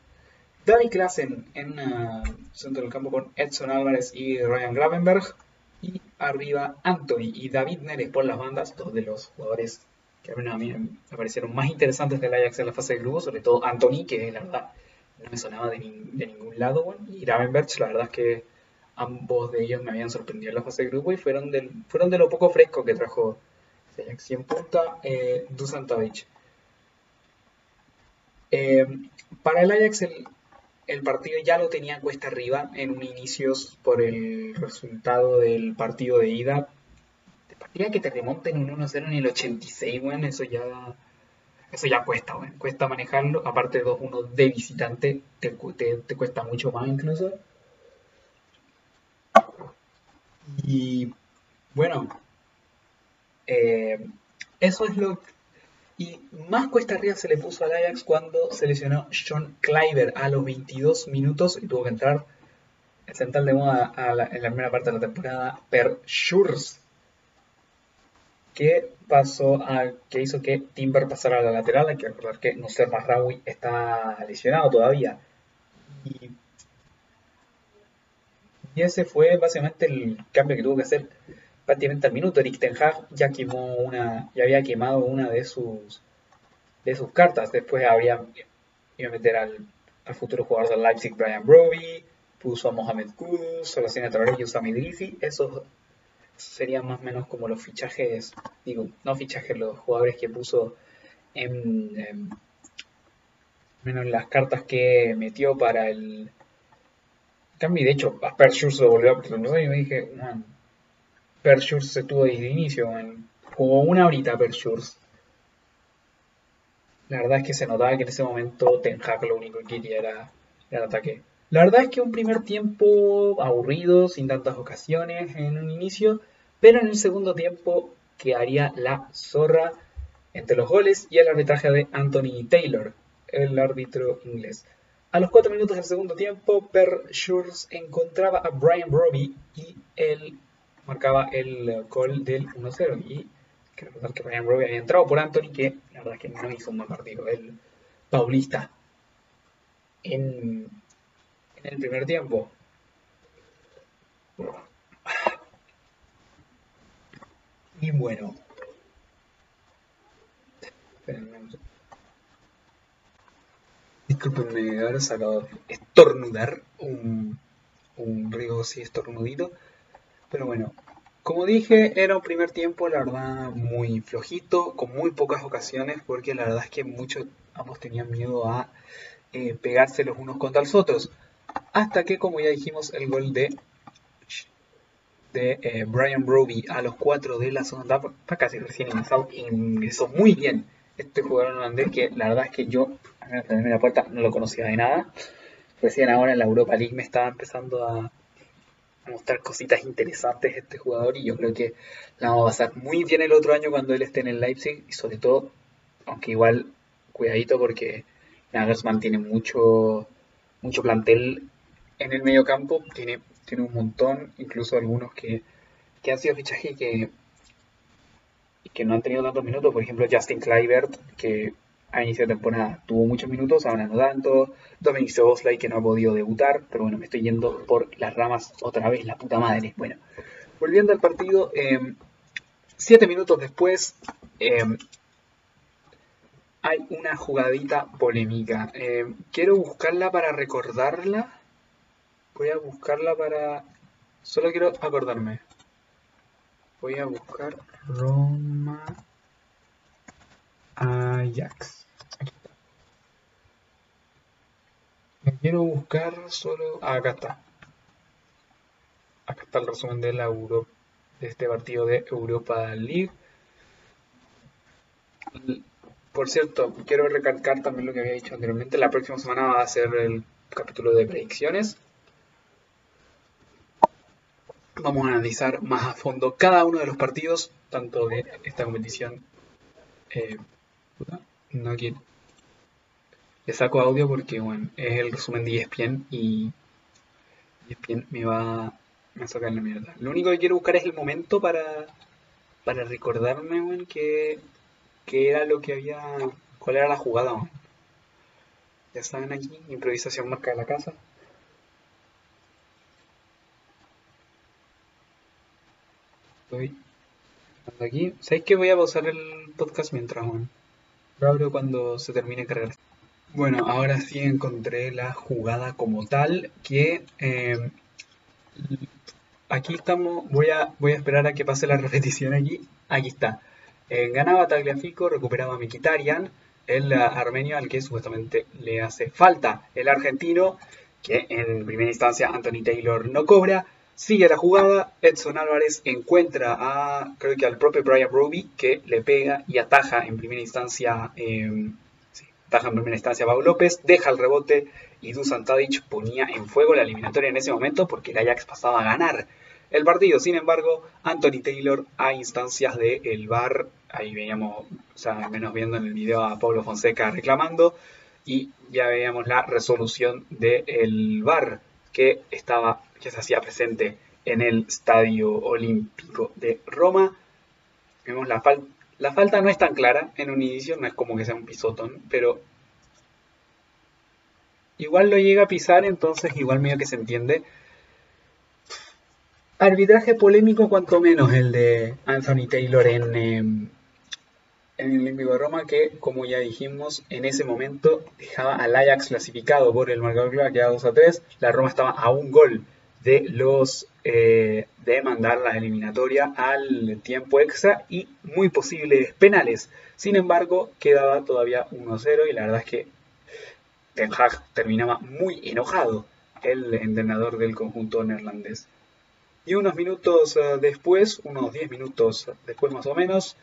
David Klassen en uh, centro del campo con Edson Álvarez y Ryan Gravenberg. Y arriba Anthony y David Neres por las bandas, dos de los jugadores que a mí me parecieron más interesantes del Ajax en la fase de grupo, sobre todo Anthony, que la verdad no me sonaba de, ningún lado, y Gravenberg, la verdad es que ambos de ellos me habían sorprendido en la fase de grupo y fueron, fueron de lo poco fresco que trajo Ajax. Y en punta, eh, Dusan. Eh, para el Ajax el, el partido ya lo tenía cuesta arriba en un inicios por el resultado del partido de ida. Partida que te remonten un 1-0 en el 86, bueno, eso ya eso ya cuesta, bueno, cuesta manejarlo. Aparte 2-1 de visitante, te, te, te, cuesta mucho más incluso. Y bueno, eh, eso es lo y más cuesta arriba se le puso al Ajax cuando se lesionó John Kleiber a los 22 minutos y tuvo que entrar central de moda en la primera parte de la temporada Per Schurz. Que pasó a, hizo que Timber pasara a la lateral. Hay que recordar que Nusser Masraoui está lesionado todavía. Y, y ese fue básicamente el cambio que tuvo que hacer prácticamente al minuto. Eric Ten Hag ya quemó una, ya había quemado una de sus de sus cartas. Después habría iba a meter al, al futuro jugador del Leipzig, Brian Broby, puso a Mohamed Kudus, Sebastián Traoré y Usama Idrisi. Esos serían más o menos como los fichajes, digo, no fichajes, los jugadores que puso en, en menos las cartas que metió para el cambio. De hecho, a Per lo volvió a presentar y me dije, man, Per se tuvo desde el inicio, man. jugó una horita Per La verdad es que se notaba que en ese momento Ten Hag lo único que quería era el ataque. La verdad es que un primer tiempo aburrido, sin tantas ocasiones en un inicio, pero en el segundo tiempo quedaría la zorra entre los goles y el arbitraje de Anthony Taylor, el árbitro inglés. A los 4 minutos del segundo tiempo, Per Schurz encontraba a Brian Broby y él marcaba el gol del 1-0. Y quiero recordar que Brian Broby había entrado por Anthony, que la verdad es que no hizo un buen partido, el paulista, en, en el primer tiempo. Y bueno. Disculpenme, ahora de estornudar un, un riego así estornudito. Pero bueno, como dije, era un primer tiempo, la verdad, muy flojito, con muy pocas ocasiones, porque la verdad es que muchos, ambos tenían miedo a eh, pegarse los unos contra los otros. Hasta que, como ya dijimos, el gol de, de eh, Brian Broby a los 4 de la segunda etapa, casi recién ingresado, ingresó muy bien este jugador holandés, que la verdad es que yo, a la puerta, no lo conocía de nada. Recién ahora en la Europa League me estaba empezando a mostrar cositas interesantes este jugador y yo creo que la vamos a pasar muy bien el otro año cuando él esté en el Leipzig y sobre todo, aunque igual cuidadito porque Nagelsmann tiene mucho, mucho plantel en el medio campo, tiene, tiene un montón, incluso algunos que, que han sido fichajes que, que no han tenido tantos minutos, por ejemplo Justin Kluivert, que a inicio de temporada tuvo muchos minutos, ahora no tanto. Dominic Soboslai que no ha podido debutar, pero bueno, me estoy yendo por las ramas otra vez, la puta madre. Bueno, volviendo al partido, eh, siete minutos después eh, hay una jugadita polémica. Eh, quiero buscarla para recordarla. Voy a buscarla para... Solo quiero acordarme. Voy a buscar Roma Ajax. Me quiero buscar solo. Ah, acá está. Acá está el resumen de la Euro... de este partido de Europa League. Por cierto, quiero recalcar también lo que había dicho anteriormente. La próxima semana va a ser el capítulo de predicciones. Vamos a analizar más a fondo cada uno de los partidos, tanto de esta competición. Eh, no quiero le saco audio porque, bueno, es el resumen de ESPN y ESPN me va a sacar la mierda. Lo único que quiero buscar es el momento para, para recordarme, bueno, que, que era lo que había, cuál era la jugada, bueno. Ya saben aquí, improvisación marca de la casa. Aquí. ¿Sabéis que voy a pausar el podcast mientras, bueno? Lo abro cuando se termine de cargar. Bueno, ahora sí encontré la jugada como tal, que eh, aquí estamos, voy a, voy a esperar a que pase la repetición aquí. Aquí está. Eh, ganaba Tagliafico, recuperaba Mikitarian, el armenio al que supuestamente le hace falta. El argentino, que en primera instancia Anthony Taylor no cobra, sigue la jugada. Edson Álvarez encuentra a, creo que al propio Brian Roby, que le pega y ataja en primera instancia. Eh, ataja en primera instancia a Pau López, deja el rebote y Dusan Tadic ponía en fuego la eliminatoria en ese momento porque el Ajax pasaba a ganar el partido. Sin embargo, Anthony Taylor a instancias del el VAR, ahí veíamos, o sea, menos viendo en el video a Pablo Fonseca reclamando, y ya veíamos la resolución del VAR que estaba, que se hacía presente en el Estadio Olímpico de Roma. Vemos la falta. La falta no es tan clara en un inicio, no es como que sea un pisotón, pero igual lo llega a pisar, entonces igual medio que se entiende. Arbitraje polémico cuanto menos el de Anthony Taylor en, em, en el Olímpico de Roma, que como ya dijimos, en ese momento dejaba al Ajax clasificado por el marcador que era 2 a 3. La Roma estaba a un gol de los eh, de mandar la eliminatoria al tiempo extra y muy posibles penales. Sin embargo, quedaba todavía 1-0 y la verdad es que Ten Hag terminaba muy enojado, el entrenador del conjunto neerlandés. Y unos minutos eh, después, unos 10 minutos después más o menos,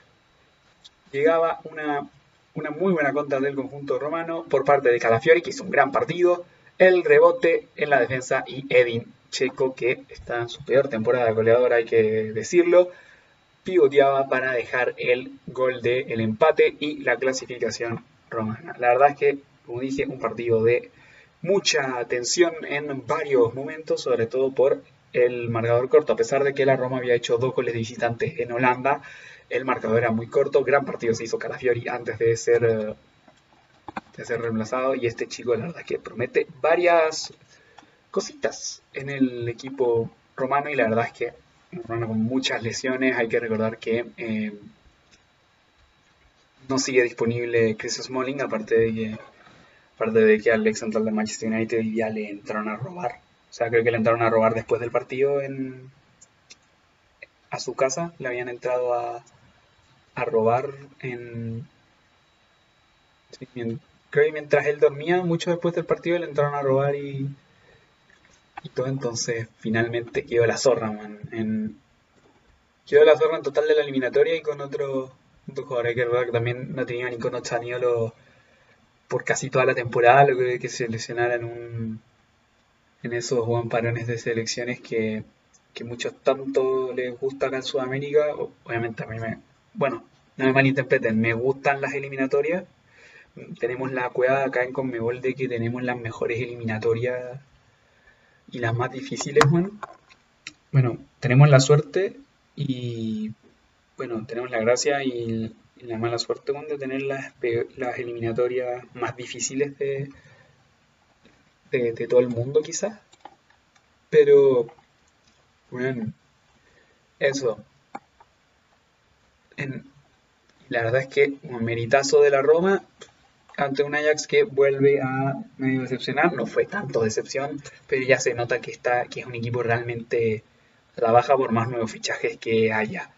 llegaba una, una muy buena contra del conjunto romano por parte de Calafiori, que hizo un gran partido, el rebote en la defensa y Edin Checo, que está en su peor temporada goleadora, hay que decirlo, pivoteaba para dejar el gol del empate y la clasificación romana. La verdad es que, como dije, un partido de mucha tensión en varios momentos, sobre todo por el marcador corto. A pesar de que la Roma había hecho dos goles de visitantes en Holanda, el marcador era muy corto. Gran partido se hizo Calafiori antes de ser, eh, de ser reemplazado. Y este chico, la verdad, que promete varias cositas en el equipo romano. Y la verdad es que romano con muchas lesiones. Hay que recordar que eh, no sigue disponible Chris Smalling, aparte de que, aparte de que Alex Central de Manchester United ya le entraron a robar o sea, creo que le entraron a robar después del partido en, a su casa. Le habían entrado a, a robar en... creo que mientras él dormía, mucho después del partido, le entraron a robar y, y todo. Entonces, finalmente quedó la zorra, man. En, quedó la zorra en total de la eliminatoria y con otro, otro jugador. que también no tenía ni con Chaniolo por casi toda la temporada, lo que, que se lesionara en un en esos Juan parones de selecciones que, que muchos tanto les gusta acá en Sudamérica. Obviamente a mí me... Bueno, no me malinterpreten, me gustan las eliminatorias. Tenemos la cueva acá en Conmebol de que tenemos las mejores eliminatorias y las más difíciles, bueno. Bueno, tenemos la suerte y bueno, tenemos la gracia y, la mala suerte de tener las, las eliminatorias más difíciles de, de, todo el mundo quizás. Pero, bueno, eso. la verdad es que un meritazo de la Roma ante un Ajax que vuelve a medio decepcionar. No fue tanto decepción, pero ya se nota que, está, que es un equipo realmente trabaja por más nuevos fichajes que haya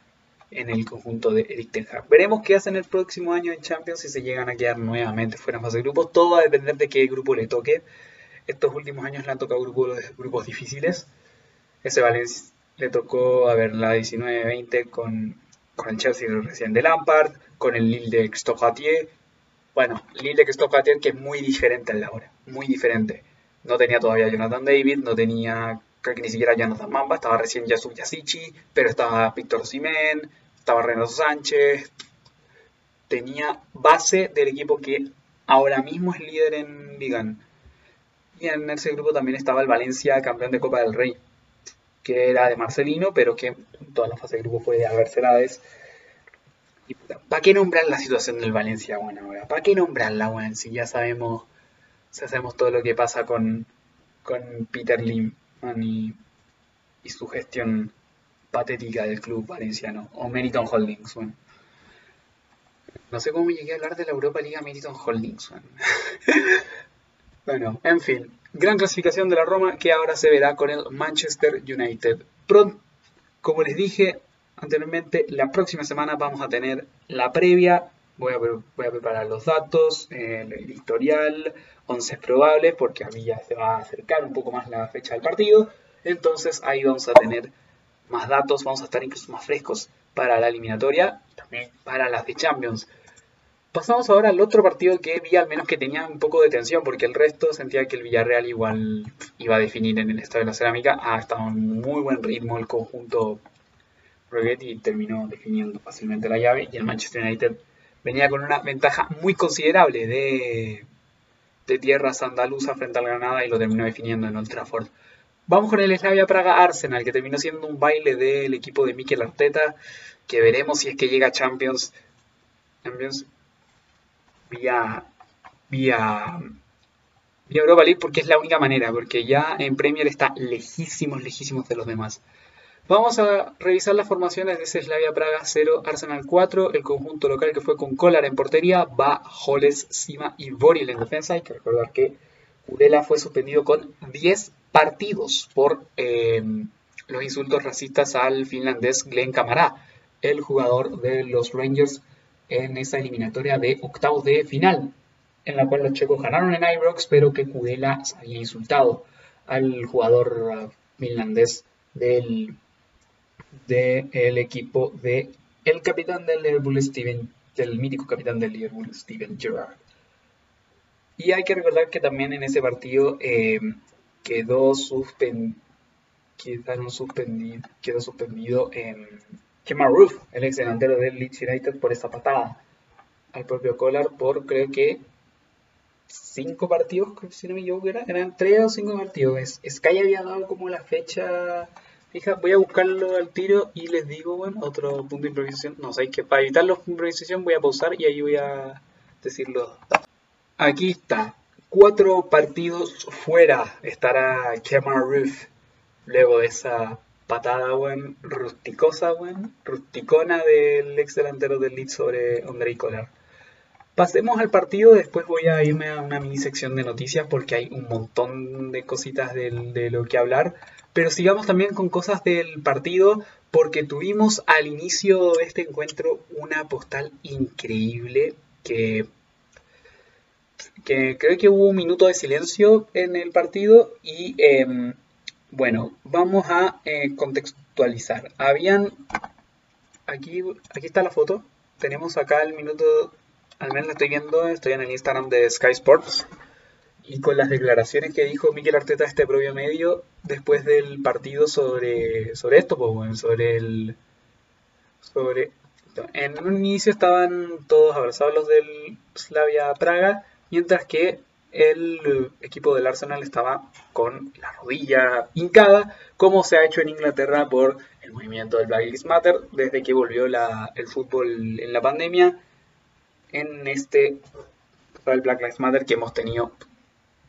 en el conjunto de Eric Ten Hag. Veremos qué hacen el próximo año en Champions si se llegan a quedar nuevamente fuera fase de grupos. Todo va a depender de qué grupo le toque. Estos últimos años le han tocado grupos, grupos difíciles. Ese Valencia le tocó, a ver, la 19-20 con, con el Chelsea recién de Lampard, con el Lille de Christophe Bueno, Lille de Christophe que es muy diferente a la hora, muy diferente. No tenía todavía Jonathan David, no tenía, creo que ni siquiera Jonathan Mamba, estaba recién Yasub Yasichi, pero estaba Víctor Simen, estaba Renato Sánchez. Tenía base del equipo que ahora mismo es líder en Ligan y en ese grupo también estaba el Valencia, campeón de Copa del Rey, que era de Marcelino, pero que en toda la fase de grupo fue de Albert Celades. ¿Para qué nombrar la situación del Valencia, bueno, ahora? ¿Para qué nombrarla, bueno? Si ya sabemos, si hacemos todo lo que pasa con, con Peter Lim y, su gestión patética del club valenciano, o Meriton Holdings, bueno. No sé cómo llegué a hablar de la Europa Liga Meriton Holdings, bueno. Bueno, en fin, gran clasificación de la Roma que ahora se verá con el Manchester United. Pronto, como les dije anteriormente, la próxima semana vamos a tener la previa. Voy a, preparar los datos, el, historial, 11 probables, porque a mí ya se va a acercar un poco más la fecha del partido. Entonces ahí vamos a tener más datos, vamos a estar incluso más frescos para la eliminatoria también para las de Champions. Pasamos ahora al otro partido que vi al menos que tenía un poco de tensión, porque el resto sentía que el Villarreal igual iba a definir en el estado de la cerámica. Ha estado en muy buen ritmo el conjunto y terminó definiendo fácilmente la llave. Y el Manchester United venía con una ventaja muy considerable de, de tierras andaluza frente al Granada y lo terminó definiendo en Old Trafford. Vamos con el Slavia Praga Arsenal, que terminó siendo un baile del equipo de Mikel Arteta, que veremos si es que llega a Champions. Champions vía, vía, vía Europa League porque es la única manera, porque ya en Premier está lejísimos, lejísimos de los demás. Vamos a revisar las formaciones de Slavia Praga 0, Arsenal 4, el conjunto local que fue con Kolar en portería, va Holes, Sima y Boril en defensa. Hay que recordar que Urela fue suspendido con 10 partidos por eh, los insultos racistas al finlandés Glenn Kamara, el jugador de los Rangers en esa eliminatoria de octavos de final, en la cual los checos ganaron en Ibrox, pero que Kudela había insultado al jugador uh, finlandés del, del equipo de el capitán del Liverpool Steven, del mítico capitán del Liverpool Steven Gerrard. Y hay que recordar que también en ese partido eh, quedó, suspendido, quedó suspendido en Kemar Roof, el ex delantero del Leeds United, por esa patada al propio Collar por creo que cinco partidos, si no me equivoco, eran tres o cinco partidos. Sky había dado como la fecha fija. Voy a buscarlo al tiro y les digo, bueno, otro punto de improvisación. No, sé, que para evitar la improvisación voy a pausar y ahí voy a decirlo. Aquí está. Cuatro partidos fuera estará Kemar Roof luego de esa patada, weón, rusticosa, weón, rusticona del ex delantero del Leeds sobre Andrei Kolar. Pasemos al partido, después voy a irme a una mini sección de noticias porque hay un montón de cositas de, lo que hablar. Pero sigamos también con cosas del partido porque tuvimos al inicio de este encuentro una postal increíble que, que creo que hubo un minuto de silencio en el partido y eh, bueno, vamos a eh, contextualizar. Habían, aquí, aquí está la foto. Tenemos acá el minuto, al menos lo estoy viendo, estoy en el Instagram de Sky Sports. Y con las declaraciones que dijo Miguel Arteta este propio medio después del partido sobre, sobre esto, pues, sobre el... Sobre, en un inicio estaban todos abrazados los del Slavia Praga, mientras que el equipo del Arsenal estaba con la rodilla hincada, como se ha hecho en Inglaterra por el movimiento del Black Lives Matter desde que volvió el fútbol en la pandemia. En este el Black Lives Matter que hemos tenido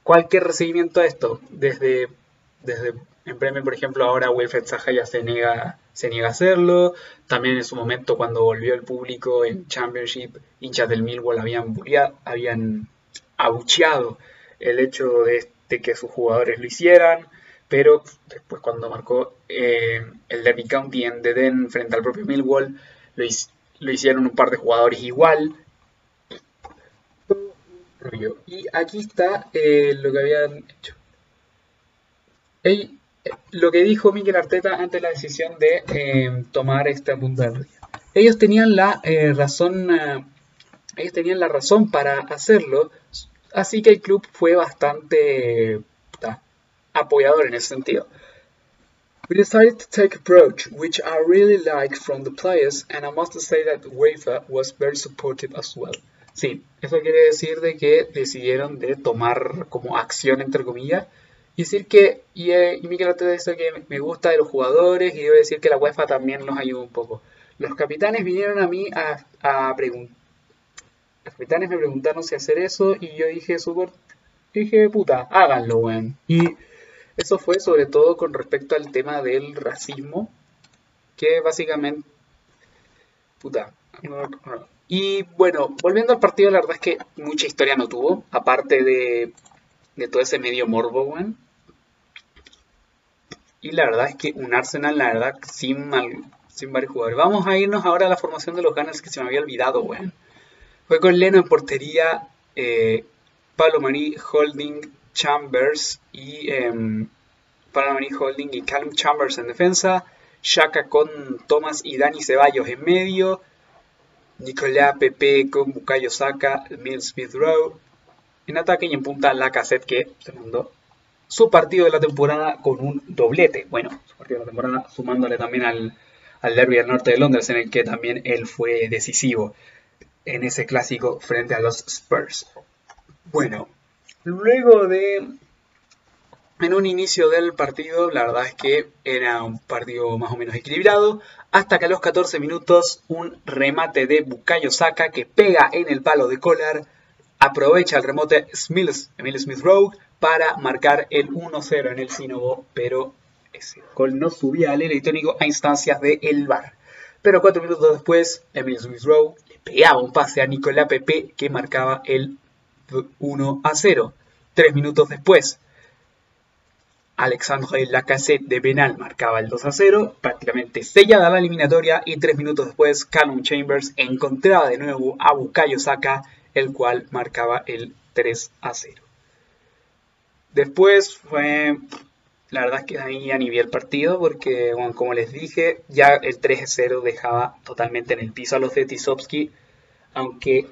cualquier recibimiento a esto, desde, desde en Premier, por ejemplo, ahora Wilfred Zaha ya se niega, se niega a hacerlo. También en su momento, cuando volvió el público en Championship, hinchas del Millwall habían, habían abucheado el hecho de, que sus jugadores lo hicieran, pero después cuando marcó eh, el Derby County en Deden frente al propio Millwall, lo, hicieron un par de jugadores igual. Y aquí está eh, lo que habían hecho. Eh, lo que dijo Miguel Arteta ante la decisión de tomar esta punta Ellos tenían la razón ellos tenían la razón para hacerlo, así que el club fue bastante apoyador en ese sentido. We decided to take approach, which I really like from the players, and I must say that UEFA was very supportive as well. Sí, eso quiere decir de que decidieron de tomar como acción entre comillas y decir que y, eh, y Miguel dice que me gusta de los jugadores y debo decir que la UEFA también nos ayuda un poco. Los capitanes vinieron a mí a, a preguntar los capitanes me preguntaron si hacer eso y yo dije súper, dije puta, háganlo, weón. Y eso fue sobre todo con respecto al tema del racismo, que básicamente, puta. Y bueno, volviendo al partido, la verdad es que mucha historia no tuvo, aparte de todo ese medio morbo, weón. Y la verdad es que un Arsenal, la verdad, sin, mal, sin varios jugadores. Vamos a irnos ahora a la formación de los Gunners que se me había olvidado, weón. Fue con Leno en portería, eh, Pablo Holding, Chambers y eh, Pablo Holding y Callum Chambers en defensa. Shaka con Thomas y Dani Ceballos en medio. Nicolás Pepe con Bukayo Saka, Mill Smith. En ataque y en punta la cassette que se mandó su partido de la temporada con un doblete. Bueno, su partido de la temporada sumándole también al, al Derby del Norte de Londres en el que también él fue decisivo en ese clásico frente a los Spurs. Bueno, luego de en un inicio del partido, la verdad es que era un partido más o menos equilibrado, hasta que a los 14 minutos un remate de Bukayo Saka que pega en el palo de Collar, aprovecha el remote Emil Smith Rowe para marcar el 1-0 en el Sinobo, pero ese gol no subía al electrónico a instancias de el VAR. Pero cuatro minutos después, Emil Smith Rowe le pegaba un pase a Nicolás Pepe que marcaba el 1 0. Tres minutos después, Alexandre Lacazette de penal marcaba el 2 a 0, prácticamente sellada la eliminatoria y tres minutos después Callum Chambers encontraba de nuevo a Bukayo Saka, el cual marcaba el 3 a 0. Después fue, la verdad es que ahí a nivel partido porque como les dije, ya el 3 a 0 dejaba totalmente en el piso a los de Tisovsky, aunque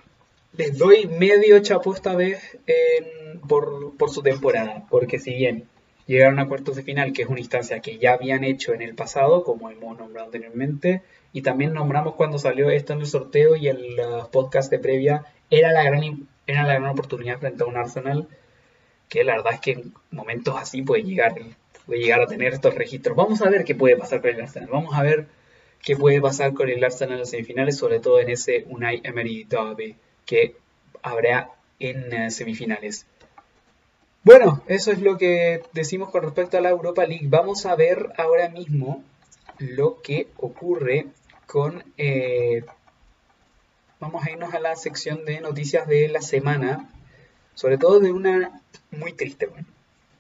les doy medio chapo esta vez por, por su temporada, porque si bien llegaron a cuartos de final, que es una instancia que ya habían hecho en el pasado, como hemos nombrado anteriormente, y también nombramos cuando salió esto en el sorteo y el podcast de previa, era la, gran, era la gran oportunidad frente a un Arsenal que la verdad es que en momentos así puede llegar, puede llegar a tener estos registros. Vamos a ver qué puede pasar con el Arsenal, vamos a ver qué puede pasar con el Arsenal en las semifinales, sobre todo en ese Unai Emery Derby que habrá en eh, semifinales. Bueno, eso es lo que decimos con respecto a la Europa League. Vamos a ver ahora mismo lo que ocurre con... Eh, vamos a irnos a la sección de noticias de la semana, sobre todo de una muy triste, bueno,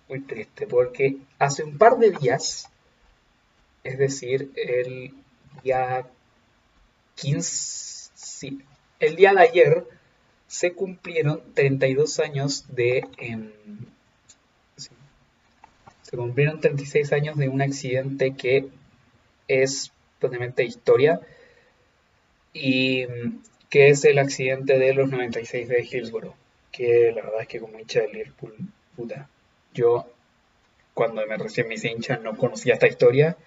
muy triste, porque hace un par de días, es decir, el día 15, sí, el día de ayer, se cumplieron 32 años de... Em, se cumplieron 36 años de un accidente que es totalmente historia y que es el accidente de los 96 de Hillsborough, que la verdad es que como hincha de Liverpool, puta, yo cuando me recién me hice hincha no conocía esta historia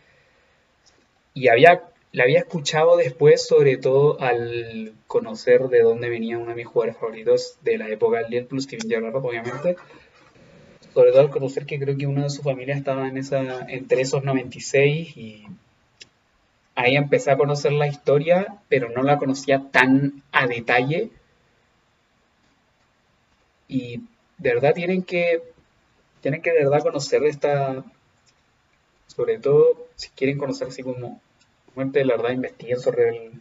y había la había escuchado después, sobre todo al conocer de dónde venía uno de mis jugadores favoritos de la época del Liverpool, Steven Gerrard, obviamente. Sobre todo al conocer que creo que uno de su familia estaba en esa, entre esos 96 y ahí empecé a conocer la historia, pero no la conocía tan a detalle. Y de verdad tienen que, tienen que de verdad conocer esta, sobre todo si quieren conocer así como de la verdad investiguen sobre el,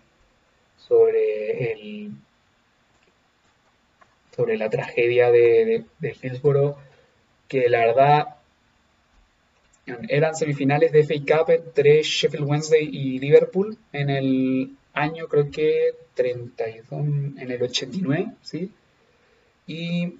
sobre el sobre la tragedia de, de, Hillsborough, que la verdad eran semifinales de FA Cup entre Sheffield Wednesday y Liverpool en el año creo que 32, en el 89, ¿sí? Y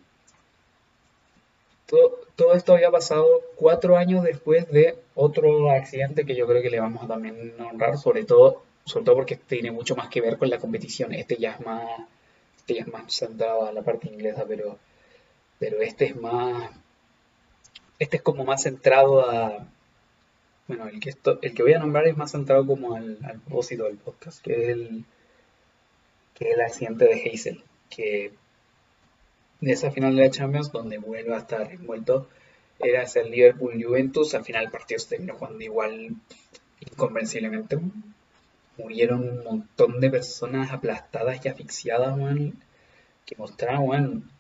todo, esto había pasado cuatro años después de otro accidente que yo creo que le vamos a también honrar, sobre todo, sobre todo porque tiene mucho más que ver con la competición. Este ya es más, este ya es más centrado a la parte inglesa, pero, pero este es más, este es como más centrado a, bueno, el que, esto, el que voy a nombrar es más centrado como al, al propósito del podcast, que es el, que es el accidente de Hazel, que de esa final de la Champions donde vuelve a estar envuelto era ese Liverpool-Juventus. Al final el partido se terminó jugando igual inconvensiblemente. Murieron un montón de personas aplastadas y asfixiadas, que mostraban,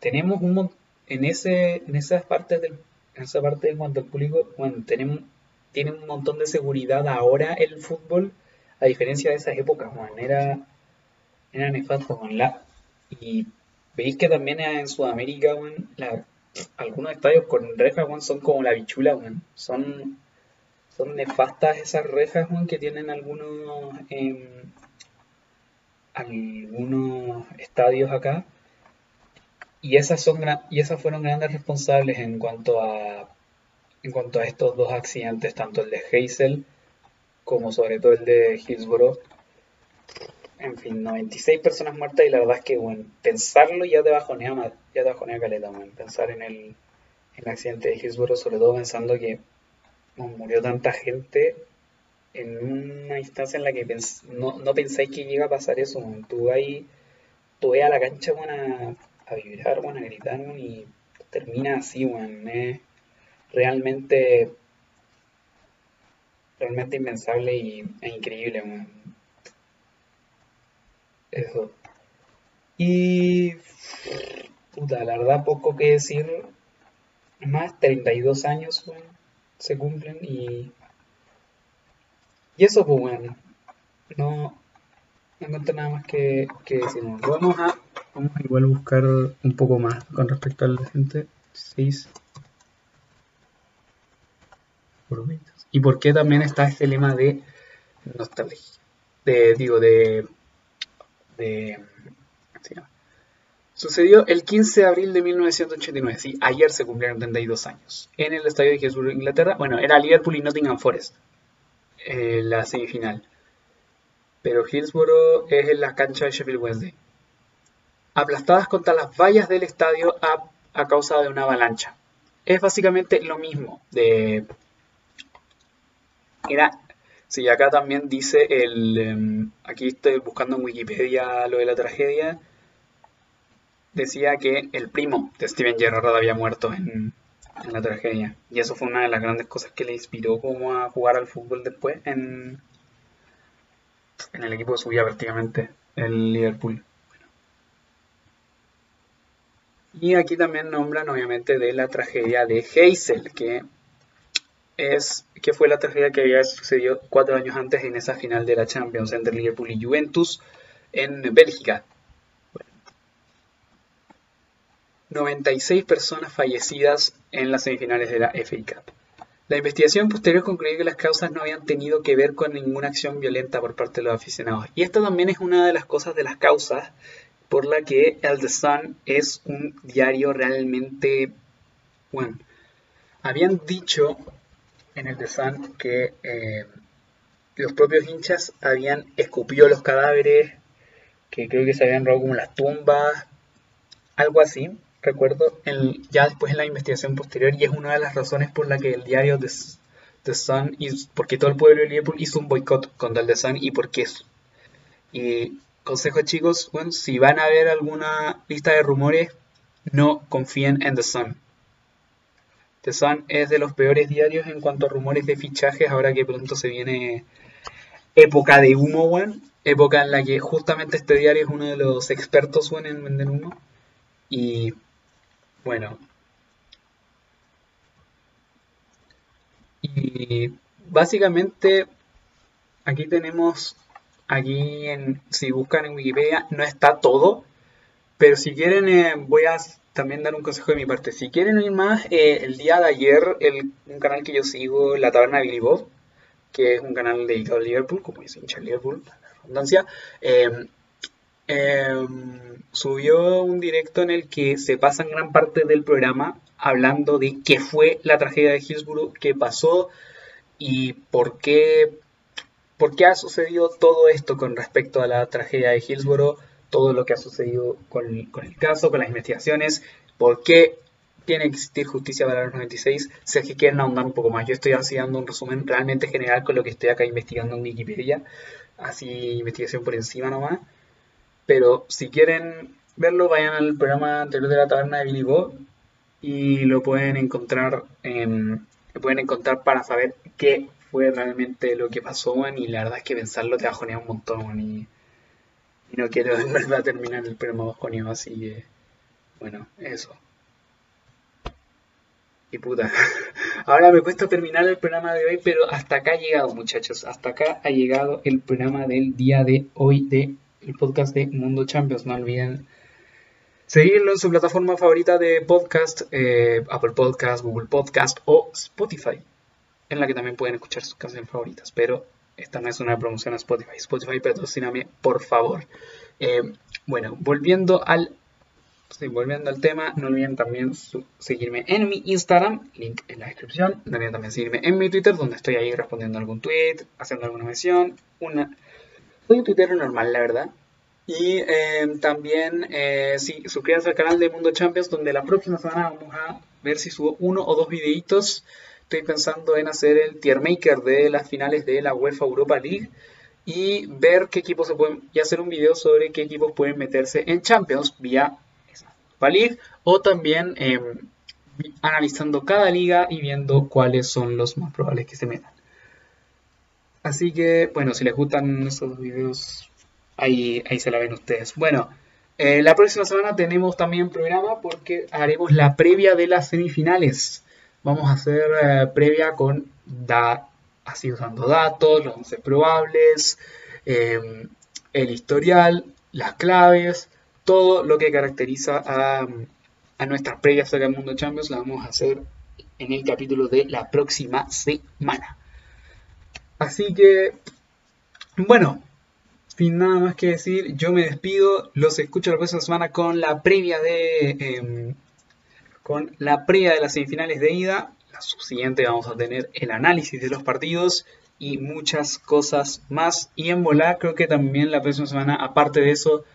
tenemos un en ese en esas partes del en esa parte de cuanto al público, bueno, tenemos tiene un montón de seguridad ahora el fútbol, a diferencia de esas épocas, man, era era nefasto, la, y Veis que también en Sudamérica, algunos estadios con rejas, weón, son como la bichula, weón. Son, nefastas esas rejas, weón, que tienen algunos, em, algunos estadios acá. Y esas, son, y esas fueron grandes responsables en cuanto a en cuanto a estos dos accidentes, tanto el de Hazel como sobre todo el de Hillsborough. En fin, 96 personas muertas y la verdad es que, bueno, pensarlo ya te bajonea, ya te bajonea caleta, bueno, pensar en el, en el accidente de Hillsborough, sobre todo pensando que murió tanta gente en una instancia en la que no, no, pensáis que llega a pasar eso, tú ahí, tú vas a la cancha, bueno, a, vibrar, bueno, a gritar, y termina así, bueno, realmente realmente impensable e increíble. Eso. Y. Puta, la verdad, poco que decir. Más 32 años, se cumplen y. Y eso, pues, bueno. No. No encuentro nada más que, que decir. Vamos a. Vamos a igual buscar un poco más con respecto al gente 6 y por qué también está este lema de nostalgia, de, digo, de, Sucedió el 15 de abril de 1989, sí, ayer se cumplieron 32 años, en el estadio de Hillsborough, Inglaterra, bueno, era Liverpool y Nottingham Forest, eh, la semifinal, pero Hillsborough es en la cancha de Sheffield Wednesday, aplastadas contra las vallas del estadio a, a causa de una avalancha. Es básicamente lo mismo de era, sí, acá también dice el, em, aquí estoy buscando en Wikipedia lo de la tragedia, decía que el primo de Steven Gerrard había muerto en, la tragedia. Y eso fue una de las grandes cosas que le inspiró como a jugar al fútbol después en, en el equipo de su vida prácticamente, el Liverpool. Y aquí también nombran obviamente de la tragedia de Heysel, que es que fue la tragedia que había sucedido cuatro años antes en esa final de la Champions entre Liverpool y Juventus en Bélgica. 96 personas fallecidas en las semifinales de la FA Cup. La investigación posterior concluyó que las causas no habían tenido que ver con ninguna acción violenta por parte de los aficionados. Y esta también es una de las cosas de las causas por la que El The es un diario realmente bueno. Habían dicho en el The Sun que eh, los propios hinchas habían escupido los cadáveres, que creo que se habían robado como las tumbas, algo así, recuerdo, ya después en la investigación posterior, y es una de las razones por la que el diario The, The Sun, porque todo el pueblo de Liverpool hizo un boicot contra el The Sun y por qué eso. Y consejo chicos, bueno, si van a ver alguna lista de rumores, no confíen en The Sun. Es de los peores diarios en cuanto a rumores de fichajes, ahora que pronto se viene época de humo, weón. Época en la que justamente este diario es uno de los expertos, weón, en vender humo. Y bueno. Y básicamente aquí tenemos, aquí en, si buscan en Wikipedia, no está todo, pero si quieren eh, voy a también dar un consejo de mi parte. Si quieren oír más, eh, el día de ayer, un canal que yo sigo, La Taberna de Billy que es un canal dedicado a Liverpool, como dice hincha Liverpool, la redundancia, em, em, subió un directo en el que se pasan gran parte del programa hablando de qué fue la tragedia de Hillsborough, qué pasó y por qué, por qué ha sucedido todo esto con respecto a la tragedia de Hillsborough todo lo que ha sucedido con, el caso, con las investigaciones, por qué tiene que existir justicia para los 96, si es que quieren ahondar un poco más. Yo estoy haciendo un resumen realmente general con lo que estoy acá investigando en Wikipedia, así investigación por encima nomás. Pero si quieren verlo, vayan al programa anterior de la taberna de Billy Bob y lo pueden encontrar, lo pueden encontrar para saber qué fue realmente lo que pasó, y la verdad es que pensarlo te bajonea un montón, y y no quiero en verdad terminar el programa bajonio, así que bueno, eso. Y puta, ahora me cuesta terminar el programa de hoy, pero hasta acá ha llegado muchachos, hasta acá ha llegado el programa del día de hoy de el podcast de Mundo Champions. No olviden Seguirlo en su plataforma favorita de podcast, eh, Apple Podcast, Google Podcast o Spotify, en la que también pueden escuchar sus canciones favoritas. Pero esta no es una promoción a Spotify. Spotify, patrocíname, por favor. Eh, bueno, volviendo al, volviendo al tema, no olviden también seguirme en mi Instagram, link en la descripción. No olviden también seguirme en mi Twitter, donde estoy ahí respondiendo algún tweet, haciendo alguna mención. Una... Soy un Twitter normal, la verdad. Y eh, también, eh, sí, suscríbanse al canal de Mundo Champions, donde la próxima semana vamos a ver si subo uno o dos videitos estoy pensando en hacer el tier maker de las finales de la UEFA Europa League y ver qué equipos se pueden y hacer un video sobre qué equipos pueden meterse en Champions vía Europa League o también em, analizando cada liga y viendo cuáles son los más probables que se metan. Así que, bueno, si les gustan esos videos, ahí, ahí se la ven ustedes. Bueno, eh, la próxima semana tenemos también programa porque haremos la previa de las semifinales vamos a hacer eh, previa con así usando datos, los 11 probables, em, el historial, las claves, todo lo que caracteriza a, a nuestras previas del Mundo Champions, la vamos a hacer en el capítulo de la próxima semana. Así que, bueno, sin nada más que decir, yo me despido, los escucho la próxima semana con la previa de em, con la previa de las semifinales de ida. La subsiguiente vamos a tener el análisis de los partidos y muchas cosas más. Y en volar creo que también la próxima semana, aparte de eso,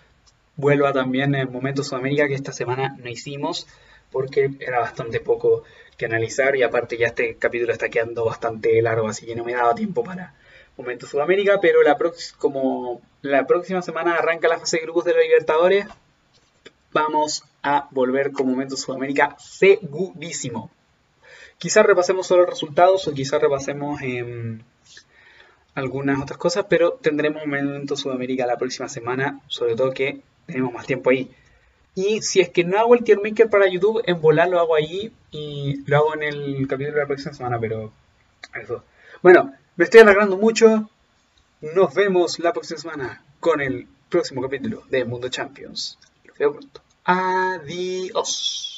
vuelva también en Momento Sudamérica que esta semana no hicimos porque era bastante poco que analizar y aparte ya este capítulo está quedando bastante largo, así que no me daba tiempo para Momento Sudamérica, pero la como la próxima semana arranca la fase de grupos de la Libertadores, vamos a volver con Momento Sudamérica segurísimo. Quizás repasemos solo resultados o quizás repasemos em, algunas otras cosas, pero tendremos Momento Sudamérica la próxima semana, sobre todo que tenemos más tiempo ahí. Y si es que no hago el tier maker para YouTube, en volar lo hago ahí y lo hago en el capítulo de la próxima semana, pero eso. Bueno, me estoy alargando mucho. Nos vemos la próxima semana con el próximo capítulo de Mundo Champions. Veo pronto. Adiós.